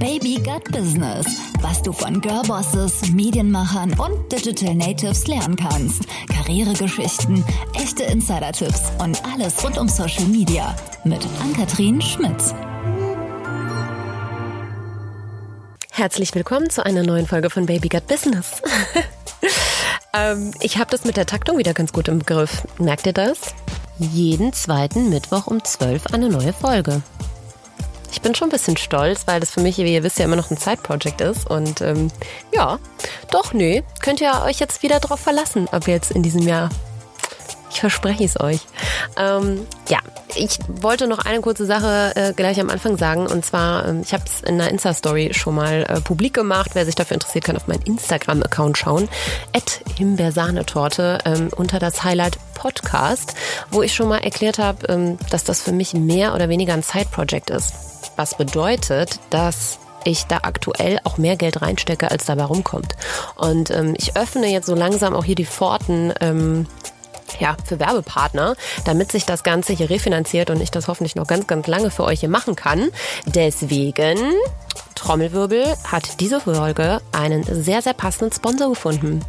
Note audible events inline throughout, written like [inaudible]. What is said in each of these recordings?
Baby Gut Business, was du von Girlbosses, Medienmachern und Digital Natives lernen kannst. Karrieregeschichten, echte Insider-Tipps und alles rund um Social Media mit Ann-Kathrin Schmitz. Herzlich willkommen zu einer neuen Folge von Baby Gut Business. [laughs] ähm, ich habe das mit der Taktung wieder ganz gut im Griff. Merkt ihr das? Jeden zweiten Mittwoch um 12 eine neue Folge. Ich bin schon ein bisschen stolz, weil das für mich, wie ihr wisst, ja immer noch ein Zeitprojekt ist. Und ähm, ja, doch, nö, könnt ihr euch jetzt wieder drauf verlassen, ab jetzt in diesem Jahr. Ich verspreche es euch. Ähm, ja, ich wollte noch eine kurze Sache äh, gleich am Anfang sagen. Und zwar, ähm, ich habe es in einer Insta-Story schon mal äh, publik gemacht. Wer sich dafür interessiert, kann auf meinen Instagram-Account schauen. At Himbeersahnetorte ähm, unter das Highlight Podcast, wo ich schon mal erklärt habe, ähm, dass das für mich mehr oder weniger ein Side-Project ist. Was bedeutet, dass ich da aktuell auch mehr Geld reinstecke, als dabei rumkommt. Und ähm, ich öffne jetzt so langsam auch hier die Pforten ähm, ja, für Werbepartner, damit sich das Ganze hier refinanziert und ich das hoffentlich noch ganz, ganz lange für euch hier machen kann. Deswegen, Trommelwirbel, hat diese Folge einen sehr, sehr passenden Sponsor gefunden.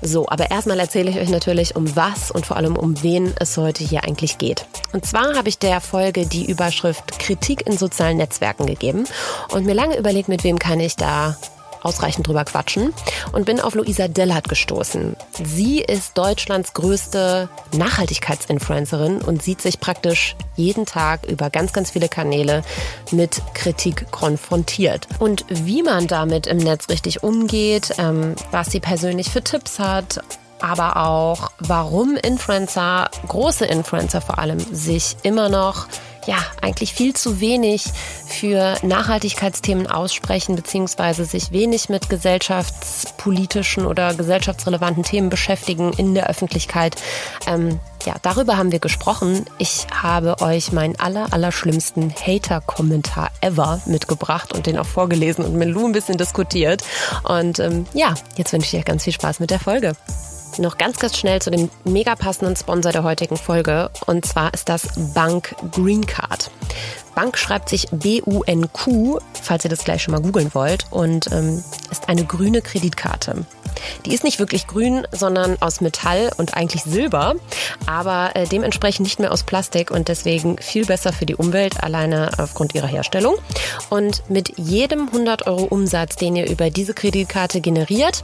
So, aber erstmal erzähle ich euch natürlich, um was und vor allem um wen es heute hier eigentlich geht. Und zwar habe ich der Folge die Überschrift Kritik in sozialen Netzwerken gegeben und mir lange überlegt, mit wem kann ich da ausreichend drüber quatschen und bin auf Luisa Dellert gestoßen. Sie ist Deutschlands größte Nachhaltigkeitsinfluencerin und sieht sich praktisch jeden Tag über ganz, ganz viele Kanäle mit Kritik konfrontiert. Und wie man damit im Netz richtig umgeht, ähm, was sie persönlich für Tipps hat, aber auch warum Influencer, große Influencer vor allem, sich immer noch ja, eigentlich viel zu wenig für Nachhaltigkeitsthemen aussprechen, beziehungsweise sich wenig mit gesellschaftspolitischen oder gesellschaftsrelevanten Themen beschäftigen in der Öffentlichkeit. Ähm, ja, darüber haben wir gesprochen. Ich habe euch meinen aller, aller schlimmsten Hater-Kommentar ever mitgebracht und den auch vorgelesen und mit Lou ein bisschen diskutiert. Und ähm, ja, jetzt wünsche ich euch ganz viel Spaß mit der Folge. Noch ganz, ganz schnell zu dem mega passenden Sponsor der heutigen Folge. Und zwar ist das Bank Green Card. Bank schreibt sich B-U-N-Q, falls ihr das gleich schon mal googeln wollt, und ähm, ist eine grüne Kreditkarte. Die ist nicht wirklich grün, sondern aus Metall und eigentlich Silber, aber äh, dementsprechend nicht mehr aus Plastik und deswegen viel besser für die Umwelt, alleine aufgrund ihrer Herstellung. Und mit jedem 100 Euro Umsatz, den ihr über diese Kreditkarte generiert,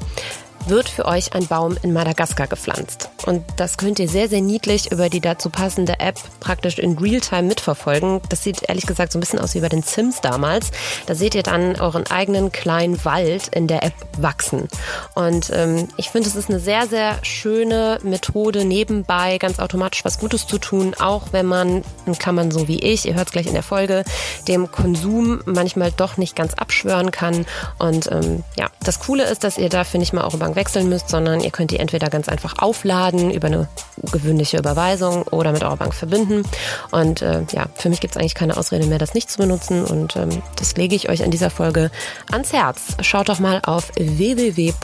wird für euch ein Baum in Madagaskar gepflanzt. Und das könnt ihr sehr, sehr niedlich über die dazu passende App praktisch in Realtime mitverfolgen. Das sieht ehrlich gesagt so ein bisschen aus wie bei den Sims damals. Da seht ihr dann euren eigenen kleinen Wald in der App wachsen. Und ähm, ich finde, es ist eine sehr, sehr schöne Methode, nebenbei ganz automatisch was Gutes zu tun, auch wenn man, in Klammern so wie ich, ihr hört es gleich in der Folge, dem Konsum manchmal doch nicht ganz abschwören kann. Und ähm, ja, das Coole ist, dass ihr dafür nicht mal eure Bank wechseln müsst, sondern ihr könnt die entweder ganz einfach aufladen über eine gewöhnliche Überweisung oder mit eurer Bank verbinden. Und äh, ja, für mich gibt es eigentlich keine Ausrede mehr, das nicht zu benutzen. Und ähm, das lege ich euch in dieser Folge ans Herz. Schaut doch mal auf www.bank.com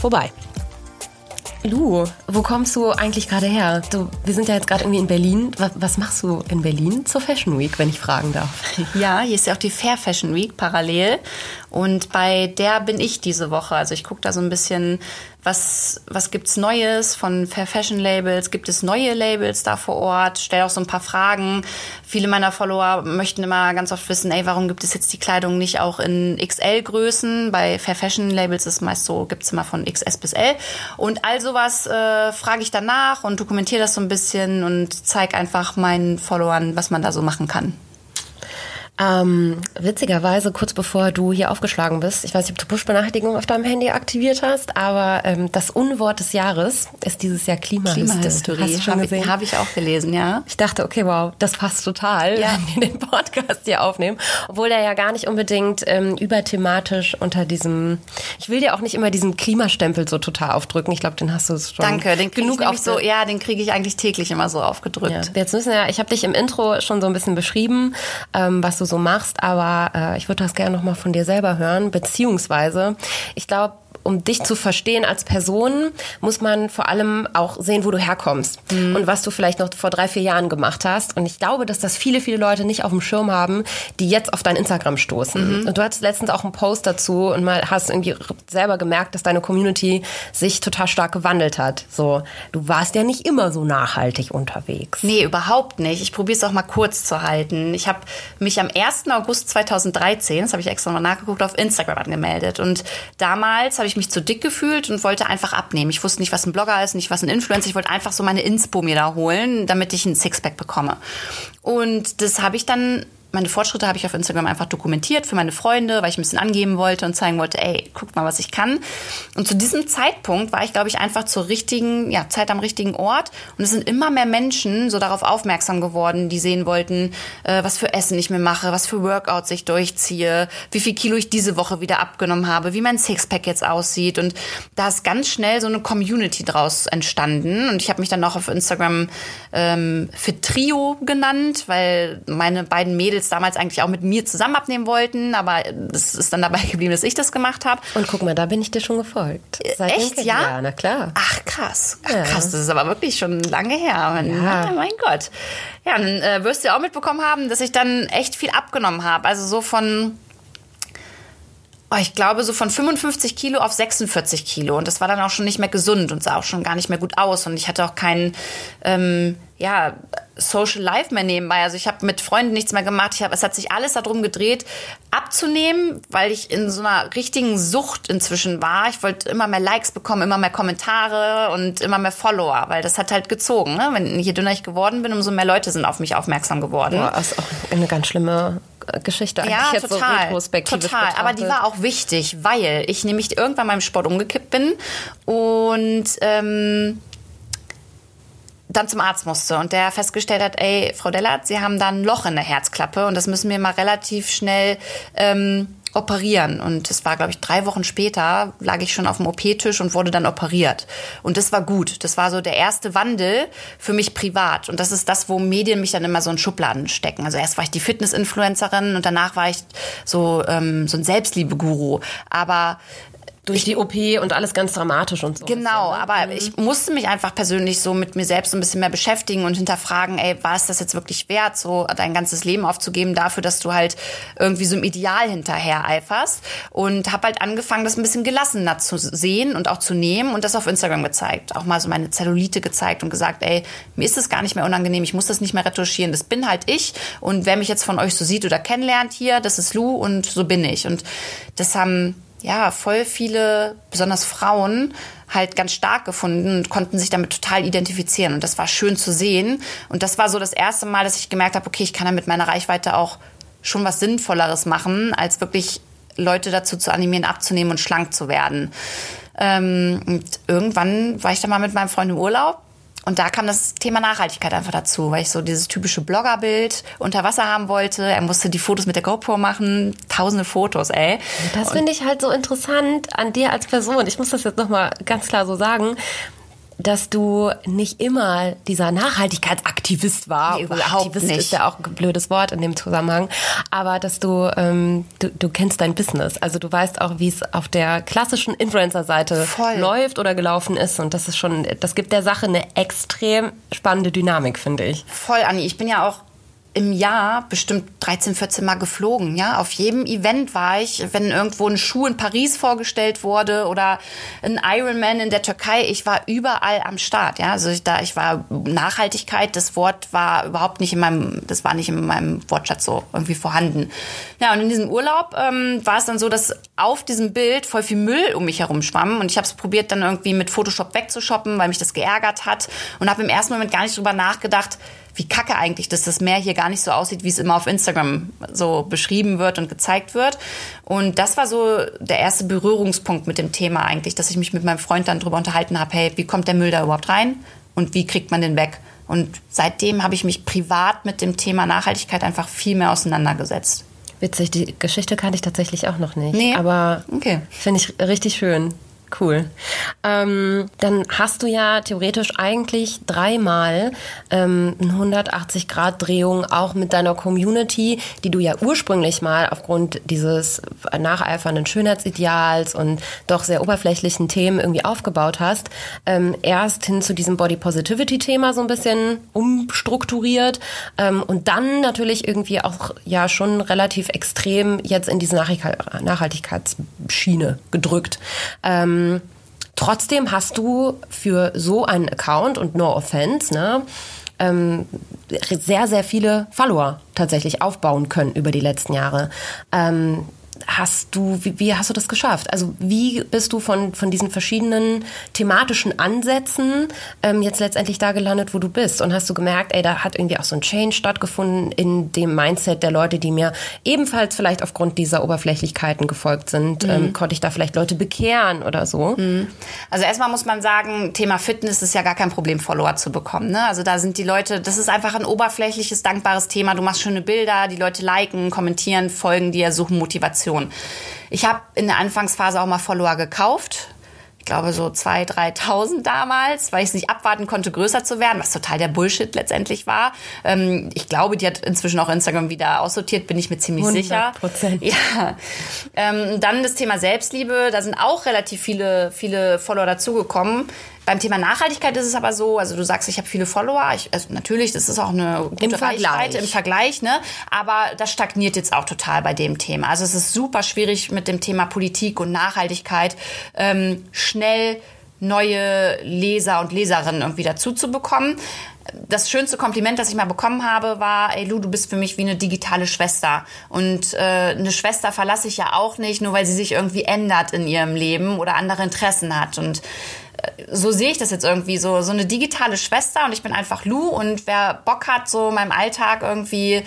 vorbei. Lu, wo kommst du eigentlich gerade her? Du, wir sind ja jetzt gerade irgendwie in Berlin. Was, was, machst du in Berlin zur Fashion Week, wenn ich fragen darf? [laughs] Ja, hier ist ja auch die Fair Fashion Week parallel. Und bei der bin ich diese Woche. Also ich gucke da so ein bisschen, was, was gibt's Neues von Fair Fashion Labels? Gibt es neue Labels da vor Ort? Stell auch so ein paar Fragen. Viele meiner Follower möchten immer ganz oft wissen, ey, warum gibt es jetzt die Kleidung nicht auch in XL-Größen? Bei Fair Fashion Labels ist es meist so, gibt's immer von XS bis L. Und all sowas äh, frage ich danach und dokumentiere das so ein bisschen und zeige einfach meinen Followern, was man da so machen kann. Ähm, witzigerweise, kurz bevor du hier aufgeschlagen bist, ich weiß nicht, ob du Push-Benachrichtigungen auf deinem Handy aktiviert hast, aber ähm, das Unwort des Jahres ist dieses Jahr Klimahysterie. Klimahysterie. Du? Habe ich auch gelesen, ja. Ich dachte, okay, wow, das passt total, ja. wenn wir den Podcast hier aufnehmen. Obwohl der ja gar nicht unbedingt ähm, überthematisch unter diesem, ich will dir auch nicht immer diesen Klimastempel so total aufdrücken. Ich glaube, den hast du schon Danke, den genug auf so, ja, den kriege ich eigentlich täglich immer so aufgedrückt. Ja. Jetzt müssen wir, ich habe dich im Intro schon so ein bisschen beschrieben, ähm, was so machst, aber äh, ich würde das gerne noch mal von dir selber hören, beziehungsweise ich glaube, um dich zu verstehen als Person, muss man vor allem auch sehen, wo du herkommst mhm. und was du vielleicht noch vor drei, vier Jahren gemacht hast. Und ich glaube, dass das viele, viele Leute nicht auf dem Schirm haben, die jetzt auf dein Instagram stoßen. Mhm. Und du hattest letztens auch einen Post dazu und mal hast irgendwie selber gemerkt, dass deine Community sich total stark gewandelt hat. So, du warst ja nicht immer so nachhaltig unterwegs. Nee, überhaupt nicht. Ich probiere es auch mal kurz zu halten. Ich habe mich am 1. August 2013, das habe ich extra mal nachgeguckt, auf Instagram angemeldet. Und damals habe ich mich zu dick gefühlt und wollte einfach abnehmen. Ich wusste nicht, was ein Blogger ist, nicht was ein Influencer. Ich wollte einfach so meine Inspo mir da holen, damit ich ein Sixpack bekomme. Und das habe ich dann meine Fortschritte habe ich auf Instagram einfach dokumentiert für meine Freunde, weil ich ein bisschen angeben wollte und zeigen wollte, ey, guck mal, was ich kann. Und zu diesem Zeitpunkt war ich, glaube ich, einfach zur richtigen ja, Zeit am richtigen Ort. Und es sind immer mehr Menschen so darauf aufmerksam geworden, die sehen wollten, äh, was für Essen ich mir mache, was für Workouts ich durchziehe, wie viel Kilo ich diese Woche wieder abgenommen habe, wie mein Sixpack jetzt aussieht. Und da ist ganz schnell so eine Community draus entstanden. Und ich habe mich dann auch auf Instagram ähm, für Trio genannt, weil meine beiden Mädels Mädels damals eigentlich auch mit mir zusammen abnehmen wollten, aber es ist dann dabei [laughs] geblieben, dass ich das gemacht habe. Und guck mal, da bin ich dir schon gefolgt. Äh, Seit Echt, ja? Ja, na klar. Ach krass. Ach, krass, das ist aber wirklich schon lange her. Ja. Na, mein Gott. Ja, dann äh, wirst du ja auch mitbekommen haben, dass ich dann echt viel abgenommen habe. Also so von Oh, ich glaube, so von 55 Kilo auf 46 Kilo. Und das war dann auch schon nicht mehr gesund und sah auch schon gar nicht mehr gut aus. Und ich hatte auch keinen, ähm, ja, Social Life mehr nebenbei. Also ich habe mit Freunden nichts mehr gemacht. Ich hab, es hat sich alles darum gedreht, abzunehmen, weil ich in so einer richtigen Sucht inzwischen war. Ich wollte immer mehr Likes bekommen, immer mehr Kommentare und immer mehr Follower, weil das hat halt gezogen. Ne? Wenn je dünner ich geworden bin, umso mehr Leute sind auf mich aufmerksam geworden. Boah, das ist auch eine ganz schlimme Geschichte eigentlich ja, jetzt total, so retrospektiv total. Betrachtet. Aber die war auch wichtig, weil ich nämlich irgendwann meinem Sport umgekippt bin und ähm, dann zum Arzt musste und der festgestellt hat, ey, Frau Dellert, Sie haben da ein Loch in der Herzklappe und das müssen wir mal relativ schnell ähm, operieren. Und es war, glaube ich, drei Wochen später, lag ich schon auf dem OP-Tisch und wurde dann operiert. Und das war gut. Das war so der erste Wandel für mich privat. Und das ist das, wo Medien mich dann immer so in Schubladen stecken. Also erst war ich die Fitness-Influencerin und danach war ich so, ähm, so ein Selbstliebe-Guru. Aber durch die OP und alles ganz dramatisch und so. Genau, ne? aber mhm. ich musste mich einfach persönlich so mit mir selbst ein bisschen mehr beschäftigen und hinterfragen, ey, war es das jetzt wirklich wert, so dein ganzes Leben aufzugeben dafür, dass du halt irgendwie so im Ideal hinterher eiferst und habe halt angefangen, das ein bisschen gelassener zu sehen und auch zu nehmen und das auf Instagram gezeigt, auch mal so meine Zellulite gezeigt und gesagt, ey, mir ist es gar nicht mehr unangenehm, ich muss das nicht mehr retuschieren, das bin halt ich und wer mich jetzt von euch so sieht oder kennenlernt hier, das ist Lou und so bin ich und das haben ja, voll viele, besonders Frauen, halt ganz stark gefunden und konnten sich damit total identifizieren. Und das war schön zu sehen. Und das war so das erste Mal, dass ich gemerkt habe, okay, ich kann damit meiner Reichweite auch schon was Sinnvolleres machen, als wirklich Leute dazu zu animieren, abzunehmen und schlank zu werden. Ähm, und irgendwann war ich dann mal mit meinem Freund im Urlaub und da kam das Thema Nachhaltigkeit einfach dazu, weil ich so dieses typische Bloggerbild unter Wasser haben wollte. Er musste die Fotos mit der GoPro machen, tausende Fotos, ey. Das finde ich halt so interessant an dir als Person. Ich muss das jetzt nochmal ganz klar so sagen dass du nicht immer dieser Nachhaltigkeitsaktivist war. Nee, überhaupt Aktivist nicht. ist ja auch ein blödes Wort in dem Zusammenhang. Aber dass du, ähm, du, du kennst dein Business. Also du weißt auch, wie es auf der klassischen Influencer-Seite läuft oder gelaufen ist. Und das ist schon, das gibt der Sache eine extrem spannende Dynamik, finde ich. Voll, Anni. Ich bin ja auch im Jahr bestimmt 13, 14 Mal geflogen. Ja, auf jedem Event war ich, wenn irgendwo ein Schuh in Paris vorgestellt wurde oder ein Ironman in der Türkei. Ich war überall am Start. Ja, also ich, da ich war Nachhaltigkeit. Das Wort war überhaupt nicht in meinem, das war nicht in meinem Wortschatz so irgendwie vorhanden. Ja, und in diesem Urlaub ähm, war es dann so, dass auf diesem Bild voll viel Müll um mich herum schwamm und ich habe es probiert dann irgendwie mit Photoshop wegzushoppen, weil mich das geärgert hat und habe im ersten Moment gar nicht drüber nachgedacht wie kacke eigentlich, dass das Meer hier gar nicht so aussieht, wie es immer auf Instagram so beschrieben wird und gezeigt wird. Und das war so der erste Berührungspunkt mit dem Thema eigentlich, dass ich mich mit meinem Freund dann drüber unterhalten habe, hey, wie kommt der Müll da überhaupt rein und wie kriegt man den weg? Und seitdem habe ich mich privat mit dem Thema Nachhaltigkeit einfach viel mehr auseinandergesetzt. Witzig, die Geschichte kannte ich tatsächlich auch noch nicht. Nee. Aber okay. finde ich richtig schön. Cool. Ähm, dann hast du ja theoretisch eigentlich dreimal ähm, eine 180-Grad-Drehung auch mit deiner Community, die du ja ursprünglich mal aufgrund dieses nacheifernden Schönheitsideals und doch sehr oberflächlichen Themen irgendwie aufgebaut hast. Ähm, erst hin zu diesem Body Positivity-Thema so ein bisschen umstrukturiert ähm, und dann natürlich irgendwie auch ja schon relativ extrem jetzt in diese Nachhaltigkeitsschiene gedrückt. Ähm, trotzdem hast du für so einen Account und no offense, ne, ähm, sehr, sehr viele Follower tatsächlich aufbauen können über die letzten Jahre. Ähm, hast du, wie, wie, hast du das geschafft? Also wie bist du von, von diesen verschiedenen thematischen Ansätzen ähm, jetzt letztendlich da gelandet, wo du bist? Und hast du gemerkt, ey, da hat irgendwie auch so ein Change stattgefunden in dem Mindset der Leute, die mir ebenfalls vielleicht aufgrund dieser Oberflächlichkeiten gefolgt sind? Mhm. Ähm, konnte ich da vielleicht Leute bekehren oder so? Mhm. Also erstmal muss man sagen, Thema Fitness ist ja gar kein Problem, Follower zu bekommen. Ne? Also da sind die Leute, das ist einfach ein oberflächliches, dankbares Thema. Du machst schöne Bilder, die Leute liken, kommentieren, folgen dir, suchen Motivation. Motivation. Ich habe in der Anfangsphase auch mal Follower gekauft. Ich glaube so 2.000, 3.000 damals, weil ich es nicht abwarten konnte, größer zu werden, was total der Bullshit letztendlich war. Ähm, ich glaube, die hat inzwischen auch Instagram wieder aussortiert, bin ich mir ziemlich 100%. sicher. Ja. Ähm, dann das Thema Selbstliebe, da sind auch relativ viele, viele Follower dazugekommen. Beim Thema Nachhaltigkeit ist es aber so, also du sagst, ich habe viele Follower, ich, also natürlich, das ist auch eine gute Im Reichweite im Vergleich, ne? Aber das stagniert jetzt auch total bei dem Thema. Also es ist super schwierig mit dem Thema Politik und Nachhaltigkeit ähm, schnell neue Leser und Leserinnen irgendwie dazu zu bekommen. Das schönste Kompliment, das ich mal bekommen habe, war, ey Lu, du bist für mich wie eine digitale Schwester. Und äh, eine Schwester verlasse ich ja auch nicht, nur weil sie sich irgendwie ändert in ihrem Leben oder andere Interessen hat. Und so sehe ich das jetzt irgendwie so, so eine digitale Schwester und ich bin einfach Lou und wer Bock hat, so meinem Alltag irgendwie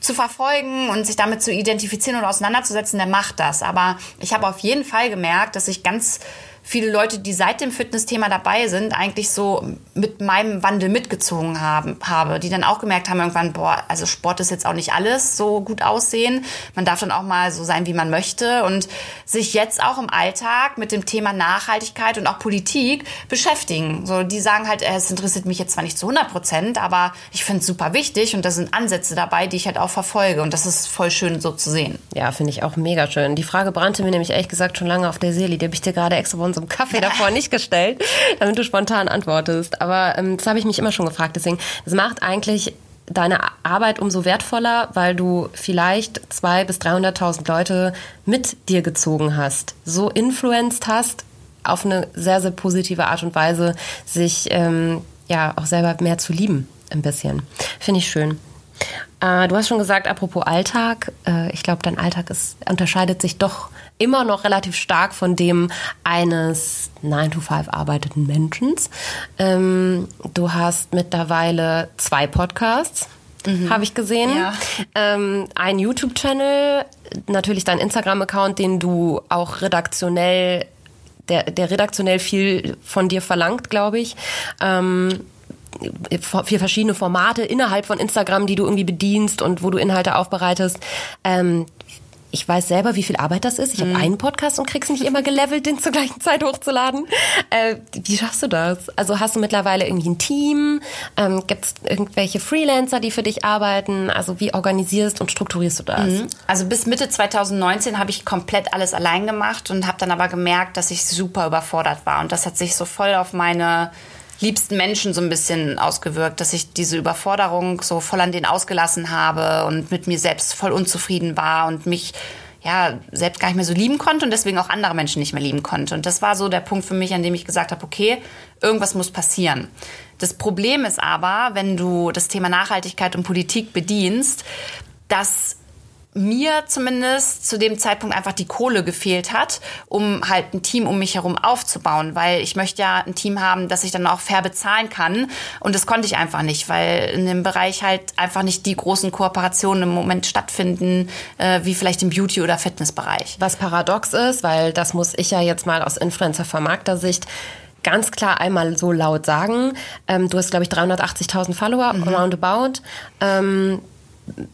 zu verfolgen und sich damit zu identifizieren und auseinanderzusetzen, der macht das. Aber ich habe auf jeden Fall gemerkt, dass ich ganz viele Leute, die seit dem Fitnessthema dabei sind, eigentlich so mit meinem Wandel mitgezogen haben, habe, die dann auch gemerkt haben irgendwann, boah, also Sport ist jetzt auch nicht alles so gut aussehen. Man darf dann auch mal so sein, wie man möchte und sich jetzt auch im Alltag mit dem Thema Nachhaltigkeit und auch Politik beschäftigen. So, die sagen halt, äh, es interessiert mich jetzt zwar nicht zu 100 Prozent, aber ich finde es super wichtig und da sind Ansätze dabei, die ich halt auch verfolge und das ist voll schön so zu sehen. Ja, finde ich auch mega schön. Die Frage brannte mir nämlich ehrlich gesagt schon lange auf der Seele. Die habe ich dir gerade extra bei unserem Kaffee davor nicht gestellt, damit du spontan antwortest. Aber ähm, das habe ich mich immer schon gefragt. Deswegen, es macht eigentlich deine Arbeit umso wertvoller, weil du vielleicht zwei bis 300.000 Leute mit dir gezogen hast, so influenced hast auf eine sehr, sehr positive Art und Weise, sich ähm, ja auch selber mehr zu lieben, ein bisschen. Finde ich schön. Äh, du hast schon gesagt, apropos Alltag, äh, ich glaube, dein Alltag ist, unterscheidet sich doch immer noch relativ stark von dem eines 9-to-5 arbeitenden Menschen. Ähm, du hast mittlerweile zwei Podcasts. Mhm. habe ich gesehen. Ja. Ähm, ein YouTube-Channel, natürlich dein Instagram-Account, den du auch redaktionell, der, der redaktionell viel von dir verlangt, glaube ich. Ähm, vier verschiedene Formate innerhalb von Instagram, die du irgendwie bedienst und wo du Inhalte aufbereitest. Ähm, ich weiß selber, wie viel Arbeit das ist. Ich mhm. habe einen Podcast und krieg's nicht immer gelevelt, den zur gleichen Zeit hochzuladen. Äh, wie schaffst du das? Also hast du mittlerweile irgendwie ein Team? Ähm, Gibt es irgendwelche Freelancer, die für dich arbeiten? Also wie organisierst und strukturierst du das? Mhm. Also bis Mitte 2019 habe ich komplett alles allein gemacht und habe dann aber gemerkt, dass ich super überfordert war. Und das hat sich so voll auf meine liebsten Menschen so ein bisschen ausgewirkt, dass ich diese Überforderung so voll an den ausgelassen habe und mit mir selbst voll unzufrieden war und mich ja selbst gar nicht mehr so lieben konnte und deswegen auch andere Menschen nicht mehr lieben konnte. Und das war so der Punkt für mich, an dem ich gesagt habe, okay, irgendwas muss passieren. Das Problem ist aber, wenn du das Thema Nachhaltigkeit und Politik bedienst, dass mir zumindest zu dem Zeitpunkt einfach die Kohle gefehlt hat, um halt ein Team um mich herum aufzubauen, weil ich möchte ja ein Team haben, das ich dann auch fair bezahlen kann und das konnte ich einfach nicht, weil in dem Bereich halt einfach nicht die großen Kooperationen im Moment stattfinden, äh, wie vielleicht im Beauty- oder Fitnessbereich. Was paradox ist, weil das muss ich ja jetzt mal aus Influencer-Vermarkter-Sicht ganz klar einmal so laut sagen. Ähm, du hast, glaube ich, 380.000 Follower, mhm. roundabout. Ähm,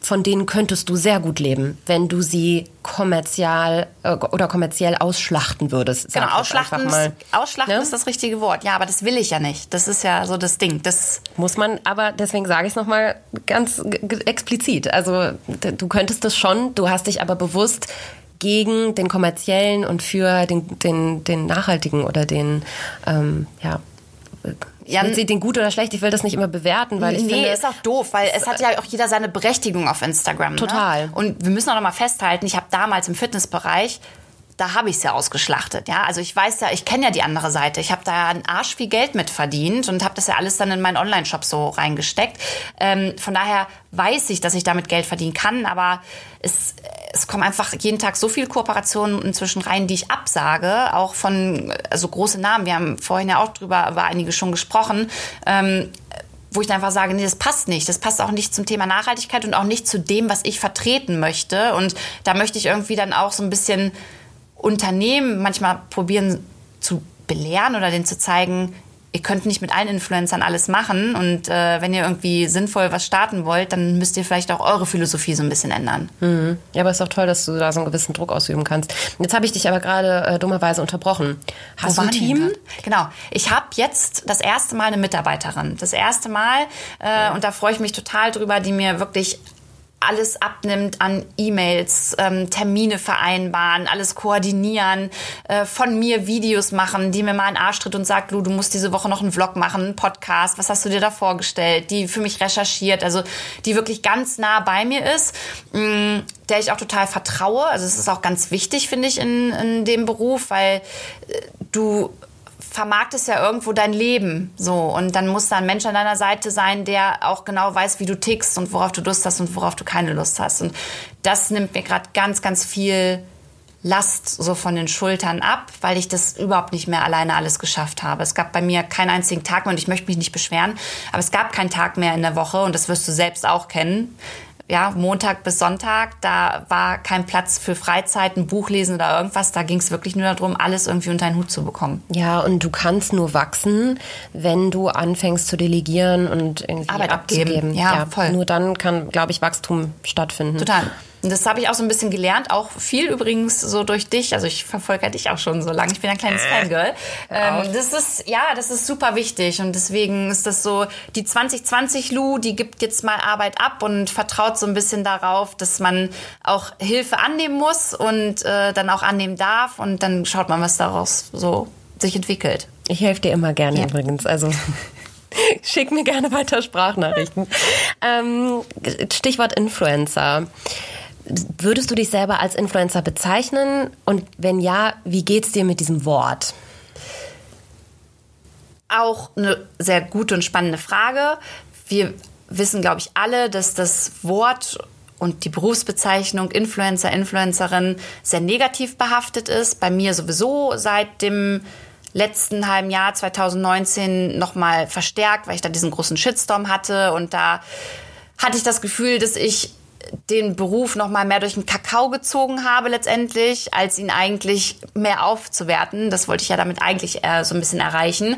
von denen könntest du sehr gut leben, wenn du sie kommerzial äh, oder kommerziell ausschlachten würdest. Genau, ausschlachten, mal, ausschlachten ne? ist das richtige Wort. Ja, aber das will ich ja nicht. Das ist ja so das Ding. Das muss man, aber deswegen sage ich es nochmal ganz explizit. Also du könntest das schon, du hast dich aber bewusst gegen den kommerziellen und für den, den, den nachhaltigen oder den, ähm, ja, ja, will sie den gut oder schlecht, ich will das nicht immer bewerten, weil ich nee, finde... ist auch doof, weil es hat ja auch jeder seine Berechtigung auf Instagram. Ne? Total. Ne? Und wir müssen auch noch mal festhalten, ich habe damals im Fitnessbereich da habe ich es ja ausgeschlachtet. Ja, also ich weiß ja, ich kenne ja die andere Seite. Ich habe da einen Arsch viel Geld mit verdient und habe das ja alles dann in meinen Online-Shop so reingesteckt. Ähm, von daher weiß ich, dass ich damit Geld verdienen kann, aber es, es kommen einfach jeden Tag so viele Kooperationen inzwischen rein, die ich absage, auch von also große Namen. Wir haben vorhin ja auch drüber über einige schon gesprochen. Ähm, wo ich dann einfach sage, nee, das passt nicht. Das passt auch nicht zum Thema Nachhaltigkeit und auch nicht zu dem, was ich vertreten möchte. Und da möchte ich irgendwie dann auch so ein bisschen Unternehmen manchmal probieren zu belehren oder denen zu zeigen, ihr könnt nicht mit allen Influencern alles machen und äh, wenn ihr irgendwie sinnvoll was starten wollt, dann müsst ihr vielleicht auch eure Philosophie so ein bisschen ändern. Mhm. Ja, aber es ist doch toll, dass du da so einen gewissen Druck ausüben kannst. Jetzt habe ich dich aber gerade äh, dummerweise unterbrochen. Hast Wo du ein Team? Genau. Ich habe jetzt das erste Mal eine Mitarbeiterin. Das erste Mal äh, und da freue ich mich total drüber, die mir wirklich alles abnimmt an E-Mails, ähm, Termine vereinbaren, alles koordinieren, äh, von mir Videos machen, die mir mal einen Arsch tritt und sagt, Lu, du musst diese Woche noch einen Vlog machen, einen Podcast, was hast du dir da vorgestellt, die für mich recherchiert, also die wirklich ganz nah bei mir ist, mh, mm, der ich auch total vertraue. Also es ist auch ganz wichtig, finde ich, in, in dem Beruf, weil äh, du vermarktest ja irgendwo dein Leben so und dann muss da ein Mensch an deiner Seite sein, der auch genau weiß, wie du tickst und worauf du Lust hast und worauf du keine Lust hast und das nimmt mir gerade ganz ganz viel Last so von den Schultern ab, weil ich das überhaupt nicht mehr alleine alles geschafft habe. Es gab bei mir keinen einzigen Tag mehr und ich möchte mich nicht beschweren, aber es gab keinen Tag mehr in der Woche und das wirst du selbst auch kennen, ja, Montag bis Sonntag, da war kein Platz für Freizeit, ein Buch lesen oder irgendwas. Da ging es wirklich nur darum, alles irgendwie unter einen Hut zu bekommen. Ja, und du kannst nur wachsen, wenn du anfängst zu delegieren und irgendwie Arbeit abzugeben. Abgeben. Ja, ja, voll. Nur dann kann, glaube ich, Wachstum stattfinden. Total. Und das habe ich auch so ein bisschen gelernt, auch viel übrigens so durch dich. Also ich verfolge dich auch schon so lange. Ich bin ein kleines äh, Fangirl. Ähm, das ist, ja, das ist super wichtig. Und deswegen ist das so, die 2020 Lu, die gibt jetzt mal Arbeit ab und vertraut so ein bisschen darauf, dass man auch Hilfe annehmen muss und äh, dann auch annehmen darf. Und dann schaut man, was daraus so sich entwickelt. Ich helfe dir immer gerne ja. übrigens. Also [laughs] Schick mir gerne weiter Sprachnachrichten. ähm, Stichwort Influencer. Würdest du dich selber als Influencer bezeichnen? Und wenn ja, wie geht's dir mit diesem Wort? Auch eine sehr gute und spannende Frage. Wir wissen, glaube ich, alle, dass das Wort und die Berufsbezeichnung Influencer, Influencerin sehr negativ behaftet ist. Bei mir sowieso seit dem letzten halben Jahr 2019 nochmal verstärkt, weil ich da diesen großen Shitstorm hatte und da hatte ich das Gefühl, dass ich den Beruf noch mal mehr durch den Kakao gezogen habe letztendlich, als ihn eigentlich mehr aufzuwerten. Das wollte ich ja damit eigentlich eher so ein bisschen erreichen.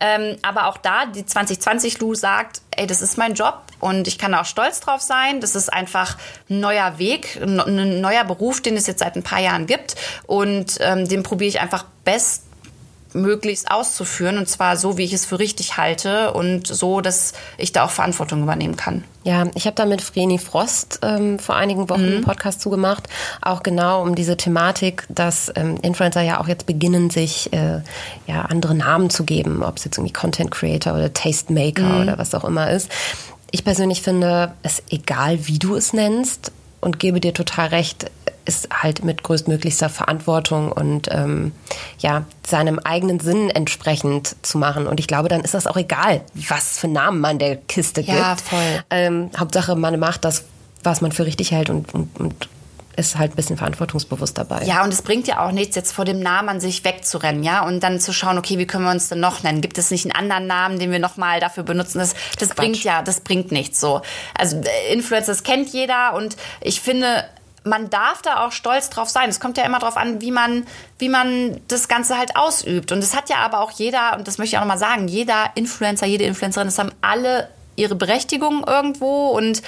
Ähm, aber auch da, die 2020 Lu sagt, ey, das ist mein Job und ich kann auch stolz drauf sein. Das ist einfach ein neuer Weg, ein neuer Beruf, den es jetzt seit ein paar Jahren gibt und ähm, den probiere ich einfach best möglichst auszuführen und zwar so, wie ich es für richtig halte und so, dass ich da auch Verantwortung übernehmen kann. Ja, ich habe da mit Vreni Frost ähm, vor einigen Wochen mhm. einen Podcast zugemacht, auch genau um diese Thematik, dass ähm, Influencer ja auch jetzt beginnen, sich äh, ja andere Namen zu geben, ob es jetzt irgendwie Content Creator oder Tastemaker mhm. oder was auch immer ist. Ich persönlich finde es egal, wie du es nennst und gebe dir total recht ist halt mit größtmöglichster Verantwortung und ähm, ja, seinem eigenen Sinn entsprechend zu machen. Und ich glaube, dann ist das auch egal, was für Namen man der Kiste gibt. Ja, voll. Ähm, Hauptsache, man macht das, was man für richtig hält und, und, und ist halt ein bisschen verantwortungsbewusst dabei. Ja, und es bringt ja auch nichts, jetzt vor dem Namen an sich wegzurennen, ja, und dann zu schauen, okay, wie können wir uns denn noch nennen? Gibt es nicht einen anderen Namen, den wir nochmal dafür benutzen? Das, das bringt ja, das bringt nichts so. Also äh, Influencers kennt jeder und ich finde, man darf da auch stolz drauf sein. Es kommt ja immer darauf an, wie man, wie man das Ganze halt ausübt. Und das hat ja aber auch jeder, und das möchte ich auch nochmal sagen, jeder Influencer, jede Influencerin, das haben alle ihre Berechtigung irgendwo und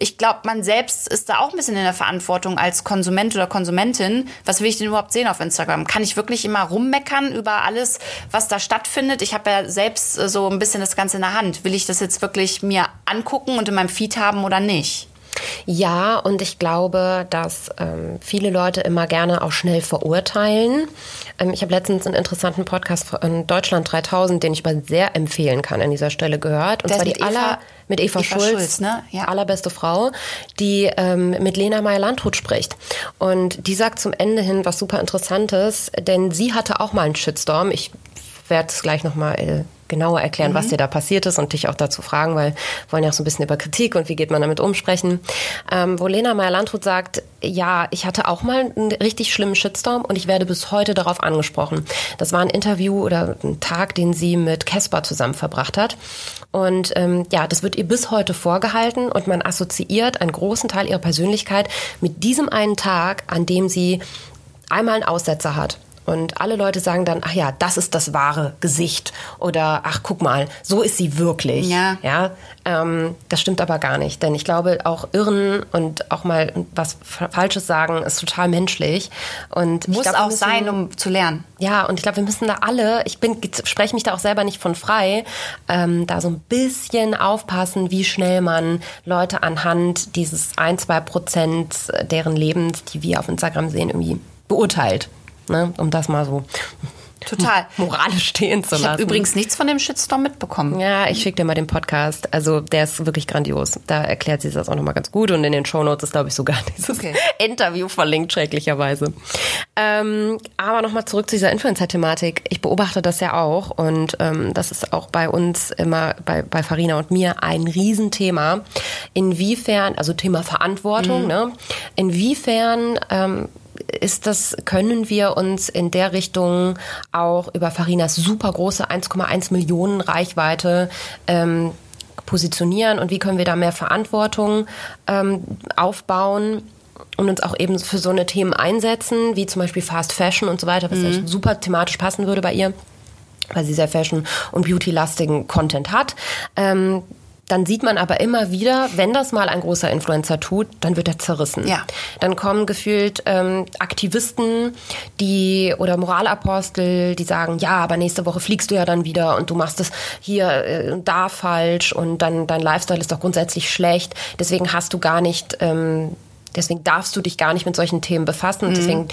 ich glaube, man selbst ist da auch ein bisschen in der Verantwortung als Konsument oder Konsumentin. Was will ich denn überhaupt sehen auf Instagram? Kann ich wirklich immer rummeckern über alles, was da stattfindet? Ich habe ja selbst äh, so ein bisschen das Ganze in der Hand. Will ich das jetzt wirklich mir angucken und in meinem Feed haben oder nicht? Ja, und ich glaube, dass ähm, viele Leute immer gerne auch schnell verurteilen. Ähm, ich habe letztens einen interessanten Podcast von Deutschland 3000, den ich mal sehr empfehlen kann, an dieser Stelle gehört. Und Der zwar die Eva- aller mit Eva, Eva Schulz, Schulz, ne? Ja. allerbeste Frau, die ähm, mit Lena Meyer-Landrut spricht. Und die sagt zum Ende hin was super Interessantes, denn sie hatte auch mal einen Shitstorm. Ich werde es gleich nochmal äh, genauer erklären, was dir da passiert ist und dich auch dazu fragen, weil wir wollen ja auch so ein bisschen über Kritik und wie geht man damit um sprechen. Ähm, wo Lena Meyer-Landrut sagt, ja, ich hatte auch mal einen richtig schlimmen Shitstorm und ich werde bis heute darauf angesprochen. Das war ein Interview oder ein Tag, den sie mit Casper zusammen verbracht hat. Und ähm, ja, das wird ihr bis heute vorgehalten und man assoziiert einen großen Teil ihrer Persönlichkeit mit diesem einen Tag, an dem sie einmal einen Aussetzer hat. Und alle Leute sagen dann, ach ja, das ist das wahre Gesicht. Oder ach, guck mal, so ist sie wirklich. Ja. ja ähm, das stimmt aber gar nicht. Denn ich glaube, auch Irren und auch mal was Falsches sagen ist total menschlich. Und Muss glaub, auch müssen- sein, um zu lernen. ja, und ich glaube, wir müssen da alle, ich bin, spreche mich da auch selber nicht von frei, ähm, da so ein bisschen aufpassen, wie schnell man Leute anhand dieses ein, zwei Prozent deren Lebens, die wir auf Instagram sehen, irgendwie beurteilt. Ne? Um das mal so Total. [laughs] moralisch stehen zu Ich lassen. habe übrigens nichts von dem Shitstorm mitbekommen. Ja, ich schicke dir mal den Podcast. Also der ist wirklich grandios. Da erklärt sie das auch nochmal ganz gut. Und in den Shownotes ist, glaube ich, sogar [laughs] dieses Okay. Interview verlinkt, schrecklicherweise. Ähm, aber nochmal zurück zu dieser Influencer-Thematik. Ich beobachte das ja auch. Und ähm, das ist auch bei uns immer, bei, bei Farina und mir, ein Riesenthema. Inwiefern, also Thema Verantwortung, ne? Inwiefern ähm, ist das, können wir uns in der Richtung auch über Farinas super große 1,1 Millionen Reichweite ähm, positionieren und wie können wir da mehr Verantwortung ähm, aufbauen und uns auch eben für so eine Themen einsetzen, wie zum Beispiel Fast Fashion und so weiter, was echt super thematisch passen würde bei ihr, weil sie sehr Fashion- und Beauty-lastigen Content hat. Ähm, dann sieht man aber immer wieder, wenn das mal ein großer Influencer tut, dann wird er zerrissen. Ja. Dann kommen gefühlt ähm, Aktivisten, die oder Moralapostel, die sagen, ja, aber nächste Woche fliegst du ja dann wieder und du machst es hier äh, und da falsch und dann dein Lifestyle ist doch grundsätzlich schlecht. Deswegen hast du gar nicht ähm, Deswegen darfst du dich gar nicht mit solchen Themen befassen und deswegen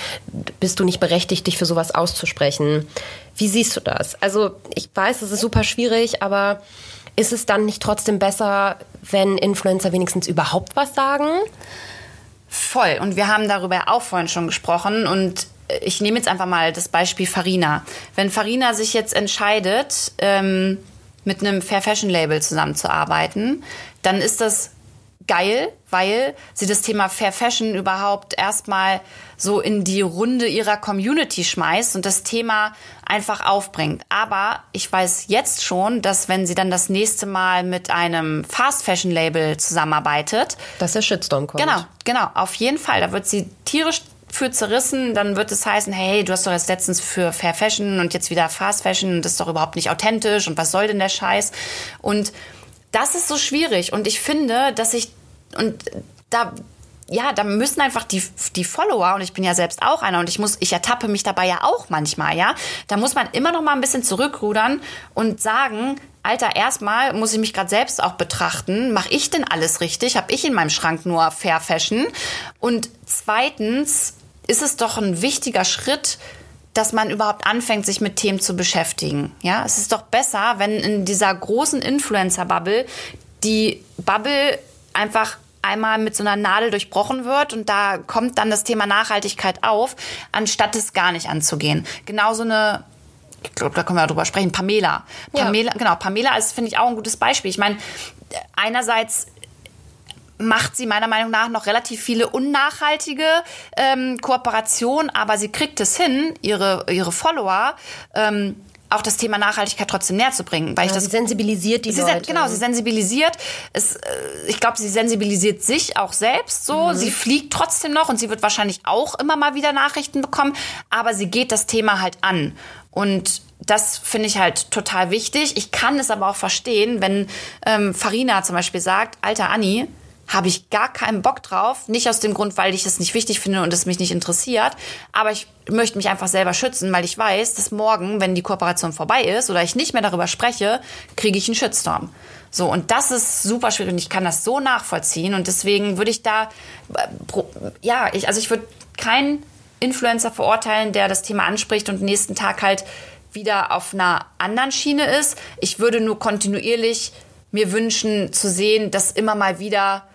bist du nicht berechtigt, dich für sowas auszusprechen. Wie siehst du das? Also ich weiß, es ist super schwierig, aber ist es dann nicht trotzdem besser, wenn Influencer wenigstens überhaupt was sagen? Voll. Und wir haben darüber auch vorhin schon gesprochen. Und ich nehme jetzt einfach mal das Beispiel Farina. Wenn Farina sich jetzt entscheidet, ähm, mit einem Fair Fashion Label zusammenzuarbeiten, dann ist das geil, weil sie das Thema Fair Fashion überhaupt erstmal so in die Runde ihrer Community schmeißt und das Thema einfach aufbringt. Aber ich weiß jetzt schon, dass wenn sie dann das nächste Mal mit einem Fast Fashion Label zusammenarbeitet, Dass der Shitstorm kommt. Genau, genau, auf jeden Fall. Da wird sie tierisch für zerrissen, dann wird es heißen, hey, du hast doch jetzt letztens für Fair Fashion und jetzt wieder Fast Fashion und das ist doch überhaupt nicht authentisch und was soll denn der Scheiß? Und das ist so schwierig und ich finde, dass ich und da ja, da müssen einfach die, die Follower, und ich bin ja selbst auch einer, und ich muss, ich ertappe mich dabei ja auch manchmal, ja. Da muss man immer noch mal ein bisschen zurückrudern und sagen, Alter, erstmal muss ich mich gerade selbst auch betrachten. Mache ich denn alles richtig? Habe ich in meinem Schrank nur Fair Fashion? Und zweitens ist es doch ein wichtiger Schritt, dass man überhaupt anfängt, sich mit Themen zu beschäftigen. Ja, es ist doch besser, wenn in dieser großen Influencer-Bubble die Bubble einfach einmal mit so einer Nadel durchbrochen wird und da kommt dann das Thema Nachhaltigkeit auf, anstatt es gar nicht anzugehen. Genauso eine ich glaube, da können wir ja drüber sprechen. Pamela. Ja. Pamela, genau, Pamela ist, finde ich, auch ein gutes Beispiel. Ich meine, einerseits macht sie meiner Meinung nach noch relativ viele unnachhaltige ähm, Kooperationen, aber sie kriegt es hin, ihre, ihre Follower ähm, auch das Thema Nachhaltigkeit trotzdem näher zu bringen. Weil ich Ja, das sie sensibilisiert die sie Leute. Genau, sie sensibilisiert. Es, äh, ich glaube, sie sensibilisiert sich auch selbst so. Mhm. Sie fliegt trotzdem noch und sie wird wahrscheinlich auch immer mal wieder Nachrichten bekommen, aber sie geht das Thema halt an. Und das finde ich halt total wichtig. Ich kann es aber auch verstehen, wenn ähm, Farina zum Beispiel sagt, alter Anni, habe ich gar keinen Bock drauf. Nicht aus dem Grund, weil ich es nicht wichtig finde und es mich nicht interessiert. Aber ich möchte mich einfach selber schützen, weil ich weiß, dass morgen, wenn die Kooperation vorbei ist oder ich nicht mehr darüber spreche, kriege ich einen Shitstorm. So, und das ist super schwierig und ich kann das so nachvollziehen und deswegen würde ich da, äh, ja, ich, also ich würde keinen Influencer verurteilen, der das Thema anspricht und nächsten Tag halt wieder auf einer anderen Schiene ist. Ich würde nur kontinuierlich mir wünschen zu sehen, dass immer mal wieder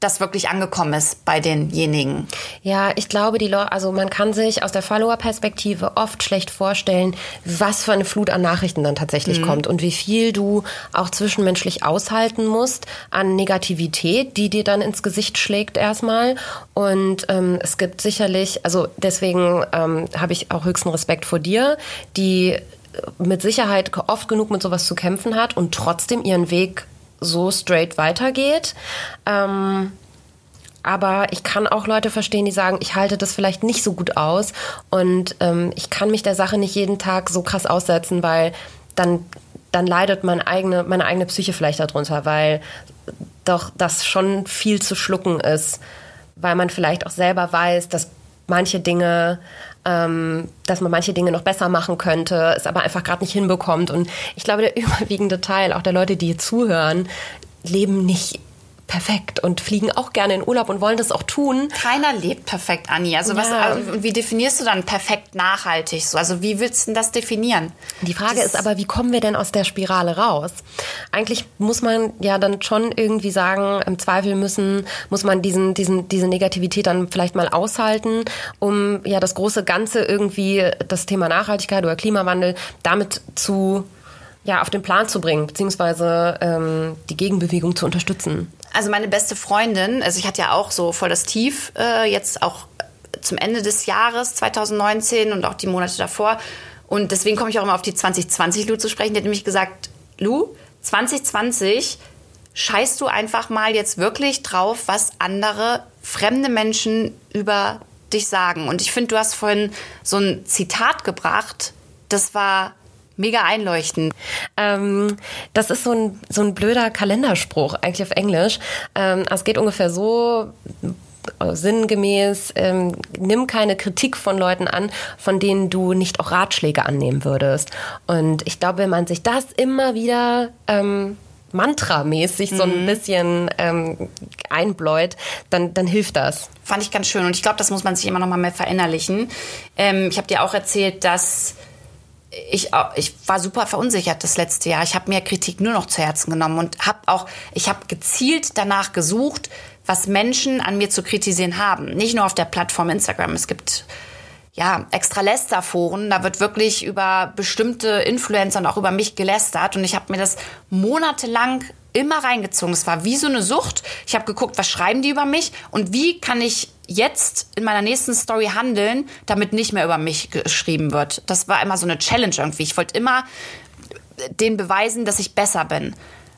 das wirklich angekommen ist bei denjenigen. Ja, ich glaube, die Leute, also man kann sich aus der Follower-Perspektive oft schlecht vorstellen, was für eine Flut an Nachrichten dann tatsächlich mhm. kommt und wie viel du auch zwischenmenschlich aushalten musst an Negativität, die dir dann ins Gesicht schlägt erstmal. Und ähm, es gibt sicherlich, also deswegen ähm, habe ich auch höchsten Respekt vor dir, die mit Sicherheit oft genug mit sowas zu kämpfen hat und trotzdem ihren Weg so straight weitergeht. Ähm, aber ich kann auch Leute verstehen, die sagen, ich halte das vielleicht nicht so gut aus und ähm, ich kann mich der Sache nicht jeden Tag so krass aussetzen, weil dann, dann leidet meine eigene, meine eigene Psyche vielleicht darunter, weil doch das schon viel zu schlucken ist, weil man vielleicht auch selber weiß, dass manche Dinge ähm, dass man manche Dinge noch besser machen könnte, es aber einfach gerade nicht hinbekommt. Und ich glaube, der [laughs] überwiegende Teil, auch der Leute, die hier zuhören, leben nicht perfekt und fliegen auch gerne in Urlaub und wollen das auch tun. Keiner lebt perfekt, Anni. Also was, ja. Also wie definierst du dann perfekt nachhaltig? So? Also wie willst du das definieren? Die Frage das ist aber, wie kommen wir denn aus der Spirale raus? Eigentlich muss man ja dann schon irgendwie sagen, im Zweifel müssen, muss man diesen, diesen, diese Negativität dann vielleicht mal aushalten, um ja das große Ganze irgendwie, das Thema Nachhaltigkeit oder Klimawandel damit zu ja, auf den Plan zu bringen, beziehungsweise ähm, die Gegenbewegung zu unterstützen. Also meine beste Freundin, also ich hatte ja auch so voll das Tief, äh, jetzt auch zum Ende des Jahres 2019 und auch die Monate davor. Und deswegen komme ich auch immer auf die 2020 Lu zu sprechen. Die hat nämlich gesagt, Lu, 2020 scheißt du einfach mal jetzt wirklich drauf, was andere fremde Menschen über dich sagen. Und ich finde, du hast vorhin so ein Zitat gebracht, das war mega einleuchtend. Ähm, das ist so ein, so ein blöder Kalenderspruch, eigentlich auf Englisch. Ähm, es geht ungefähr so äh, sinngemäß, ähm, nimm keine Kritik von Leuten an, von denen du nicht auch Ratschläge annehmen würdest. Und ich glaube, wenn man sich das immer wieder ähm, Mantra-mäßig so ein mhm. bisschen ähm, einbläut, dann, dann hilft das. Fand ich ganz schön und ich glaube, das muss man sich immer noch mal mehr verinnerlichen. Ähm, ich habe dir auch erzählt, dass ich, ich war super verunsichert das letzte Jahr. Ich habe mir Kritik nur noch zu Herzen genommen und habe auch, ich habe gezielt danach gesucht, was Menschen an mir zu kritisieren haben. Nicht nur auf der Plattform Instagram. Es gibt ja extra Lästerforen. Da wird wirklich über bestimmte Influencer und auch über mich gelästert. Und ich habe mir das monatelang immer reingezogen. Es war wie so eine Sucht. Ich habe geguckt, was schreiben die über mich und wie kann ich jetzt in meiner nächsten Story handeln, damit nicht mehr über mich geschrieben wird. Das war immer so eine Challenge irgendwie. Ich wollte immer den beweisen, dass ich besser bin.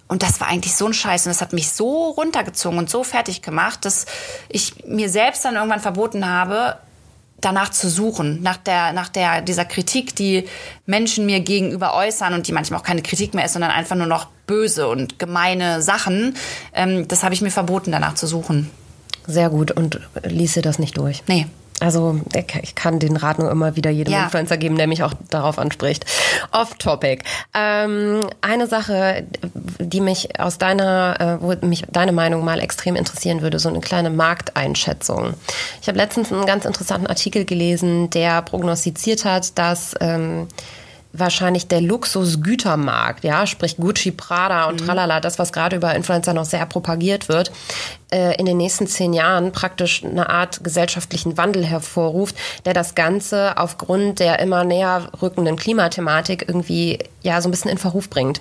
Und das war eigentlich so ein Scheiß und das hat mich so runtergezogen und so fertig gemacht, dass ich mir selbst dann irgendwann verboten habe, danach zu suchen, nach der, nach der, dieser Kritik, die Menschen mir gegenüber äußern und die manchmal auch keine Kritik mehr ist, sondern einfach nur noch böse und gemeine Sachen. Ähm, das habe ich mir verboten, danach zu suchen. Sehr gut und ließe das nicht durch. Nee. Also ich kann den Rat nur immer wieder jedem ja. Influencer geben, der mich auch darauf anspricht. Off-Topic. Ähm, eine Sache, die mich aus deiner, äh, wo mich deine Meinung mal extrem interessieren würde, so eine kleine Markteinschätzung. Ich habe letztens einen ganz interessanten Artikel gelesen, der prognostiziert hat, dass ähm, wahrscheinlich der Luxusgütermarkt, ja, sprich Gucci, Prada und mhm. tralala, das, was gerade über Influencer noch sehr propagiert wird, äh, in den nächsten zehn Jahren praktisch eine Art gesellschaftlichen Wandel hervorruft, der das Ganze aufgrund der immer näher rückenden Klimathematik irgendwie ja so ein bisschen in Verruf bringt.